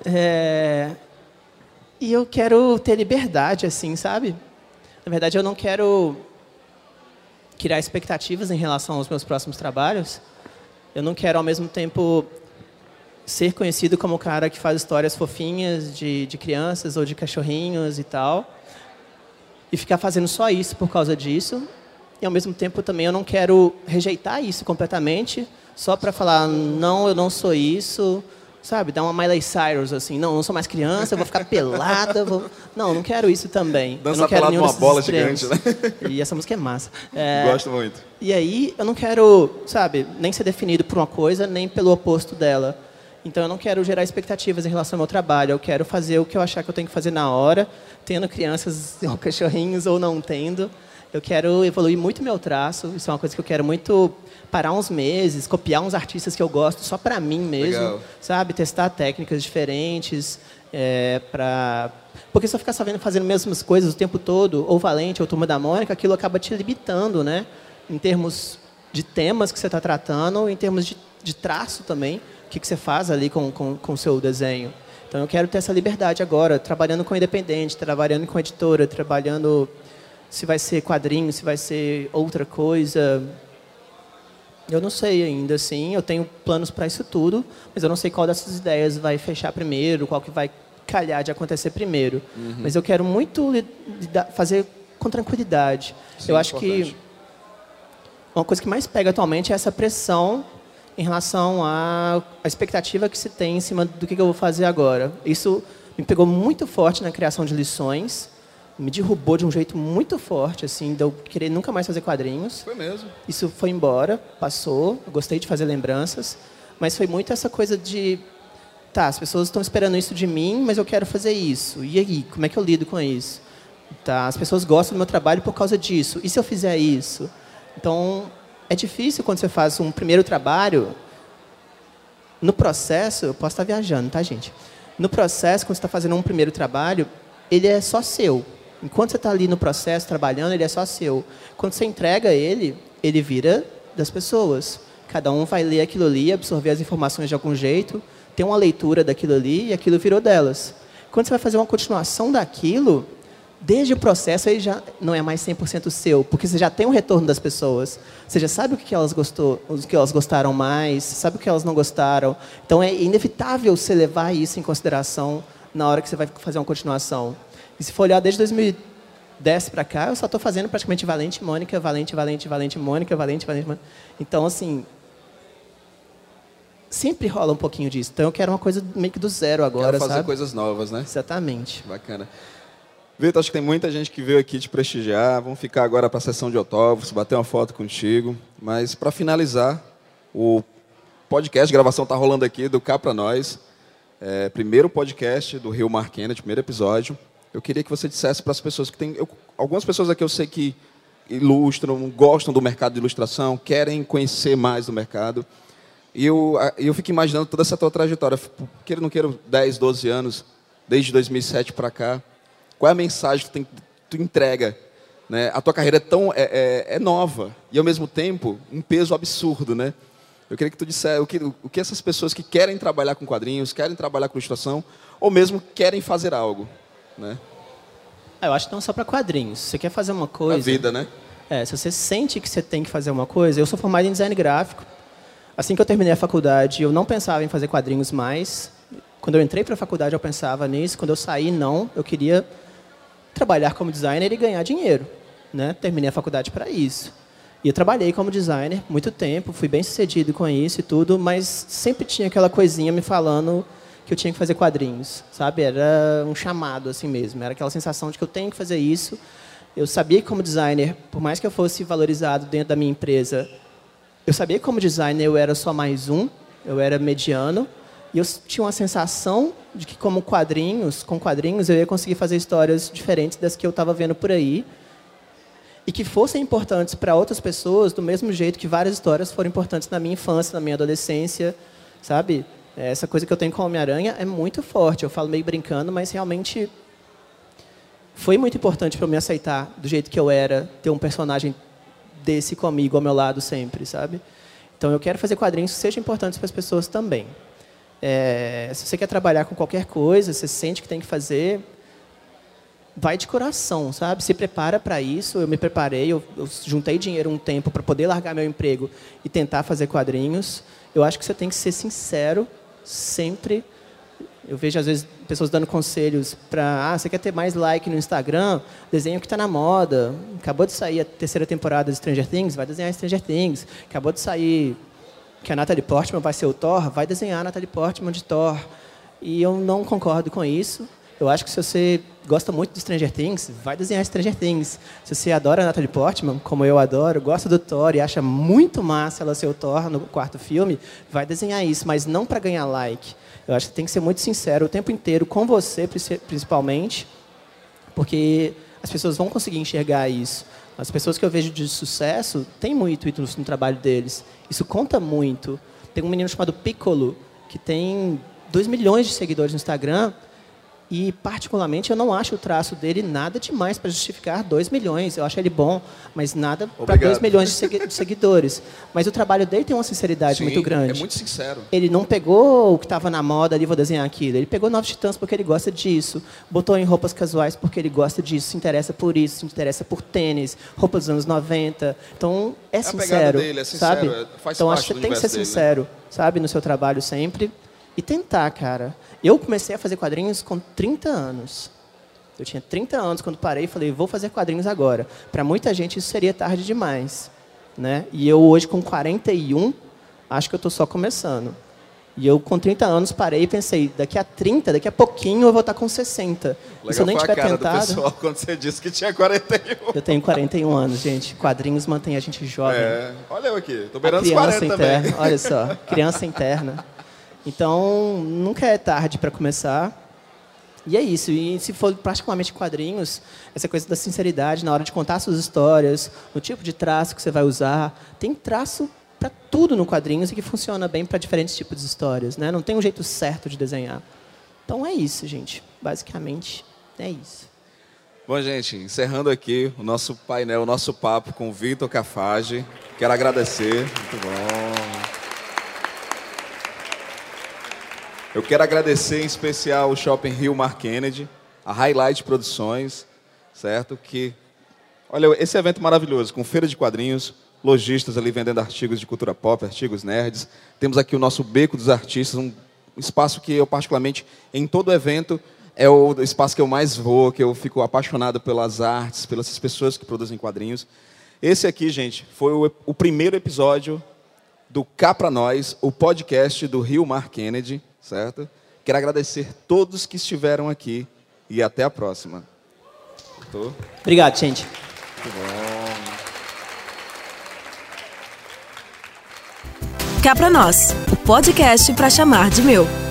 É... E eu quero ter liberdade, assim, sabe? Na verdade, eu não quero criar expectativas em relação aos meus próximos trabalhos. Eu não quero, ao mesmo tempo, ser conhecido como o cara que faz histórias fofinhas de, de crianças ou de cachorrinhos e tal e ficar fazendo só isso por causa disso. E ao mesmo tempo também eu não quero rejeitar isso completamente, só para falar, não, eu não sou isso, sabe? Dar uma Miley Cyrus assim, não, não sou mais criança, eu vou ficar pelada, vou... não, não quero isso também. Dançar quero pelado numa bola extremos. gigante, né? E essa música é massa. É... Gosto muito. E aí eu não quero, sabe, nem ser definido por uma coisa, nem pelo oposto dela. Então eu não quero gerar expectativas em relação ao meu trabalho. Eu quero fazer o que eu achar que eu tenho que fazer na hora, tendo crianças ou cachorrinhos ou não tendo. Eu quero evoluir muito meu traço. Isso é uma coisa que eu quero muito parar uns meses, copiar uns artistas que eu gosto só para mim mesmo, Legal. sabe? Testar técnicas diferentes é, para porque se eu ficar sabendo fazendo as mesmas coisas o tempo todo, ou Valente ou Turma da Mônica, aquilo acaba te limitando, né? Em termos de temas que você está tratando, em termos de, de traço também que, que você faz ali com o com, com seu desenho. Então eu quero ter essa liberdade agora, trabalhando com independente, trabalhando com editora, trabalhando se vai ser quadrinho, se vai ser outra coisa. Eu não sei ainda, assim. Eu tenho planos para isso tudo, mas eu não sei qual dessas ideias vai fechar primeiro, qual que vai calhar de acontecer primeiro. Uhum. Mas eu quero muito fazer com tranquilidade. Sim, eu acho importante. que uma coisa que mais pega atualmente é essa pressão em relação à, expectativa que se tem em cima do que eu vou fazer agora. Isso me pegou muito forte na criação de lições, me derrubou de um jeito muito forte, assim, de eu querer nunca mais fazer quadrinhos. Foi mesmo. Isso foi embora, passou, eu gostei de fazer lembranças, mas foi muito essa coisa de, tá, as pessoas estão esperando isso de mim, mas eu quero fazer isso. E aí, como é que eu lido com isso? Tá, as pessoas gostam do meu trabalho por causa disso. E se eu fizer isso? Então, é difícil quando você faz um primeiro trabalho. No processo, eu posso estar viajando, tá, gente? No processo, quando você está fazendo um primeiro trabalho, ele é só seu. Enquanto você está ali no processo trabalhando, ele é só seu. Quando você entrega ele, ele vira das pessoas. Cada um vai ler aquilo ali, absorver as informações de algum jeito, ter uma leitura daquilo ali e aquilo virou delas. Quando você vai fazer uma continuação daquilo, desde o processo ele já não é mais 100% seu, porque você já tem o um retorno das pessoas. Você já sabe o que elas gostou, o que elas gostaram mais, sabe o que elas não gostaram. Então é inevitável você levar isso em consideração na hora que você vai fazer uma continuação. E se for olhar desde 2010 para cá, eu só estou fazendo praticamente Valente, Mônica, Valente, Valente, Valente, Mônica, Valente, Valente, Mônica. Então, assim, sempre rola um pouquinho disso. Então eu quero uma coisa meio que do zero agora, quero fazer sabe? coisas novas, né? Exatamente. Bacana. Vitor, acho que tem muita gente que veio aqui te prestigiar. Vamos ficar agora para a sessão de autógrafos, bater uma foto contigo. Mas para finalizar, o podcast, a gravação está rolando aqui do Cá para Nós. É, primeiro podcast do Rio Mar Kennedy, primeiro episódio. Eu queria que você dissesse para as pessoas que tem. Eu, algumas pessoas aqui eu sei que ilustram, gostam do mercado de ilustração, querem conhecer mais do mercado. E eu, eu fico imaginando toda essa tua trajetória. Queira ou não queira, 10, 12 anos, desde 2007 para cá Qual é a mensagem que tu, tem, tu entrega? Né? A tua carreira é tão é, é, é, nova e ao mesmo tempo um peso absurdo, né? Eu queria que tu dissesse o que, o que essas pessoas que querem trabalhar com quadrinhos, querem trabalhar com ilustração, ou mesmo querem fazer algo, né? Ah, eu acho que não só para quadrinhos. Se você quer fazer uma coisa. A vida, né? É, se você sente que você tem que fazer uma coisa. Eu sou formado em design gráfico. Assim que eu terminei a faculdade, eu não pensava em fazer quadrinhos mais. Quando eu entrei para a faculdade, eu pensava nisso. Quando eu saí, não. Eu queria trabalhar como designer e ganhar dinheiro. Né? Terminei a faculdade para isso. E eu trabalhei como designer muito tempo, fui bem sucedido com isso e tudo, mas sempre tinha aquela coisinha me falando que eu tinha que fazer quadrinhos, sabe? Era um chamado assim mesmo, era aquela sensação de que eu tenho que fazer isso. Eu sabia que como designer, por mais que eu fosse valorizado dentro da minha empresa, eu sabia que como designer eu era só mais um, eu era mediano, e eu tinha uma sensação de que como quadrinhos, com quadrinhos eu ia conseguir fazer histórias diferentes das que eu estava vendo por aí, e que fossem importantes para outras pessoas do mesmo jeito que várias histórias foram importantes na minha infância, na minha adolescência, sabe? Essa coisa que eu tenho com Homem-Aranha é muito forte. Eu falo meio brincando, mas realmente foi muito importante para eu me aceitar do jeito que eu era, ter um personagem desse comigo ao meu lado sempre, sabe? Então eu quero fazer quadrinhos que sejam importantes para as pessoas também. É, se você quer trabalhar com qualquer coisa, você sente que tem que fazer, vai de coração, sabe? Se prepara para isso. Eu me preparei, eu, eu juntei dinheiro um tempo para poder largar meu emprego e tentar fazer quadrinhos. Eu acho que você tem que ser sincero sempre. Eu vejo, às vezes, pessoas dando conselhos para... Ah, você quer ter mais like no Instagram? Desenho que está na moda. Acabou de sair a terceira temporada de Stranger Things, vai desenhar Stranger Things. Acabou de sair que a Natalie Portman vai ser o Thor, vai desenhar a Natalie Portman de Thor. E eu não concordo com isso. Eu acho que se você gosta muito de Stranger Things, vai desenhar Stranger Things. Se você adora a Natalie Portman, como eu adoro, gosta do Thor e acha muito massa ela ser o Thor no quarto filme, vai desenhar isso, mas não para ganhar like. Eu acho que tem que ser muito sincero o tempo inteiro com você, principalmente, porque as pessoas vão conseguir enxergar isso. As pessoas que eu vejo de sucesso têm muito isso no trabalho deles. Isso conta muito. Tem um menino chamado Piccolo, que tem 2 milhões de seguidores no Instagram, e, particularmente, eu não acho o traço dele nada demais para justificar 2 milhões. Eu acho ele bom, mas nada para 2 milhões de, segui de, seguidores. Mas o trabalho dele tem uma sinceridade Sim, muito grande. É muito sincero. Ele não pegou o que estava na moda ali, vou desenhar aquilo. Ele pegou Novos Titãs porque ele gosta disso. Botou em roupas casuais porque ele gosta disso, se interessa por isso, se interessa por tênis, roupas dos anos 90. Então, é, é sincero. Dele, é sincero, sabe? É, faz então, acho que você tem que ser dele, né? sincero, né? sabe, no seu trabalho sempre. E tentar, cara. Eu comecei a fazer quadrinhos com 30 anos. Eu tinha 30 anos quando parei e falei, vou fazer quadrinhos agora. Para muita gente isso seria tarde demais. Né? E eu hoje com 41, acho que eu estou só começando. E eu com 30 anos parei e pensei, daqui a 30, daqui a pouquinho eu vou estar com 60. Legal se eu nem tiver tentado, do pessoal quando você disse que tinha 41. Eu tenho 41 anos, gente. Quadrinhos mantém a gente jovem. É. Olha eu aqui, tô beirando os 40 interna, também. Olha só, criança interna. Então, nunca é tarde para começar. E é isso. E se for praticamente quadrinhos, essa coisa da sinceridade na hora de contar suas histórias, no tipo de traço que você vai usar, tem traço para tudo no quadrinhos e que funciona bem para diferentes tipos de histórias, né? Não tem um jeito certo de desenhar. Então é isso, gente. Basicamente é isso. Bom, gente, encerrando aqui o nosso painel, o nosso papo com o Vitor Cafage. Quero agradecer. Muito bom. Eu quero agradecer em especial o Shopping Rio Mar Kennedy, a Highlight Produções, certo? Que, olha, esse evento maravilhoso, com feira de quadrinhos, lojistas ali vendendo artigos de cultura pop, artigos nerds. Temos aqui o nosso Beco dos Artistas, um espaço que eu particularmente, em todo evento, é o espaço que eu mais vou, que eu fico apaixonado pelas artes, pelas pessoas que produzem quadrinhos. Esse aqui, gente, foi o, o primeiro episódio do Cá Pra Nós, o podcast do Rio Mar Kennedy certo? Quero agradecer todos que estiveram aqui e até a próxima. Tô? Obrigado, gente. Muito bom. Cá pra nós, o podcast para chamar de meu.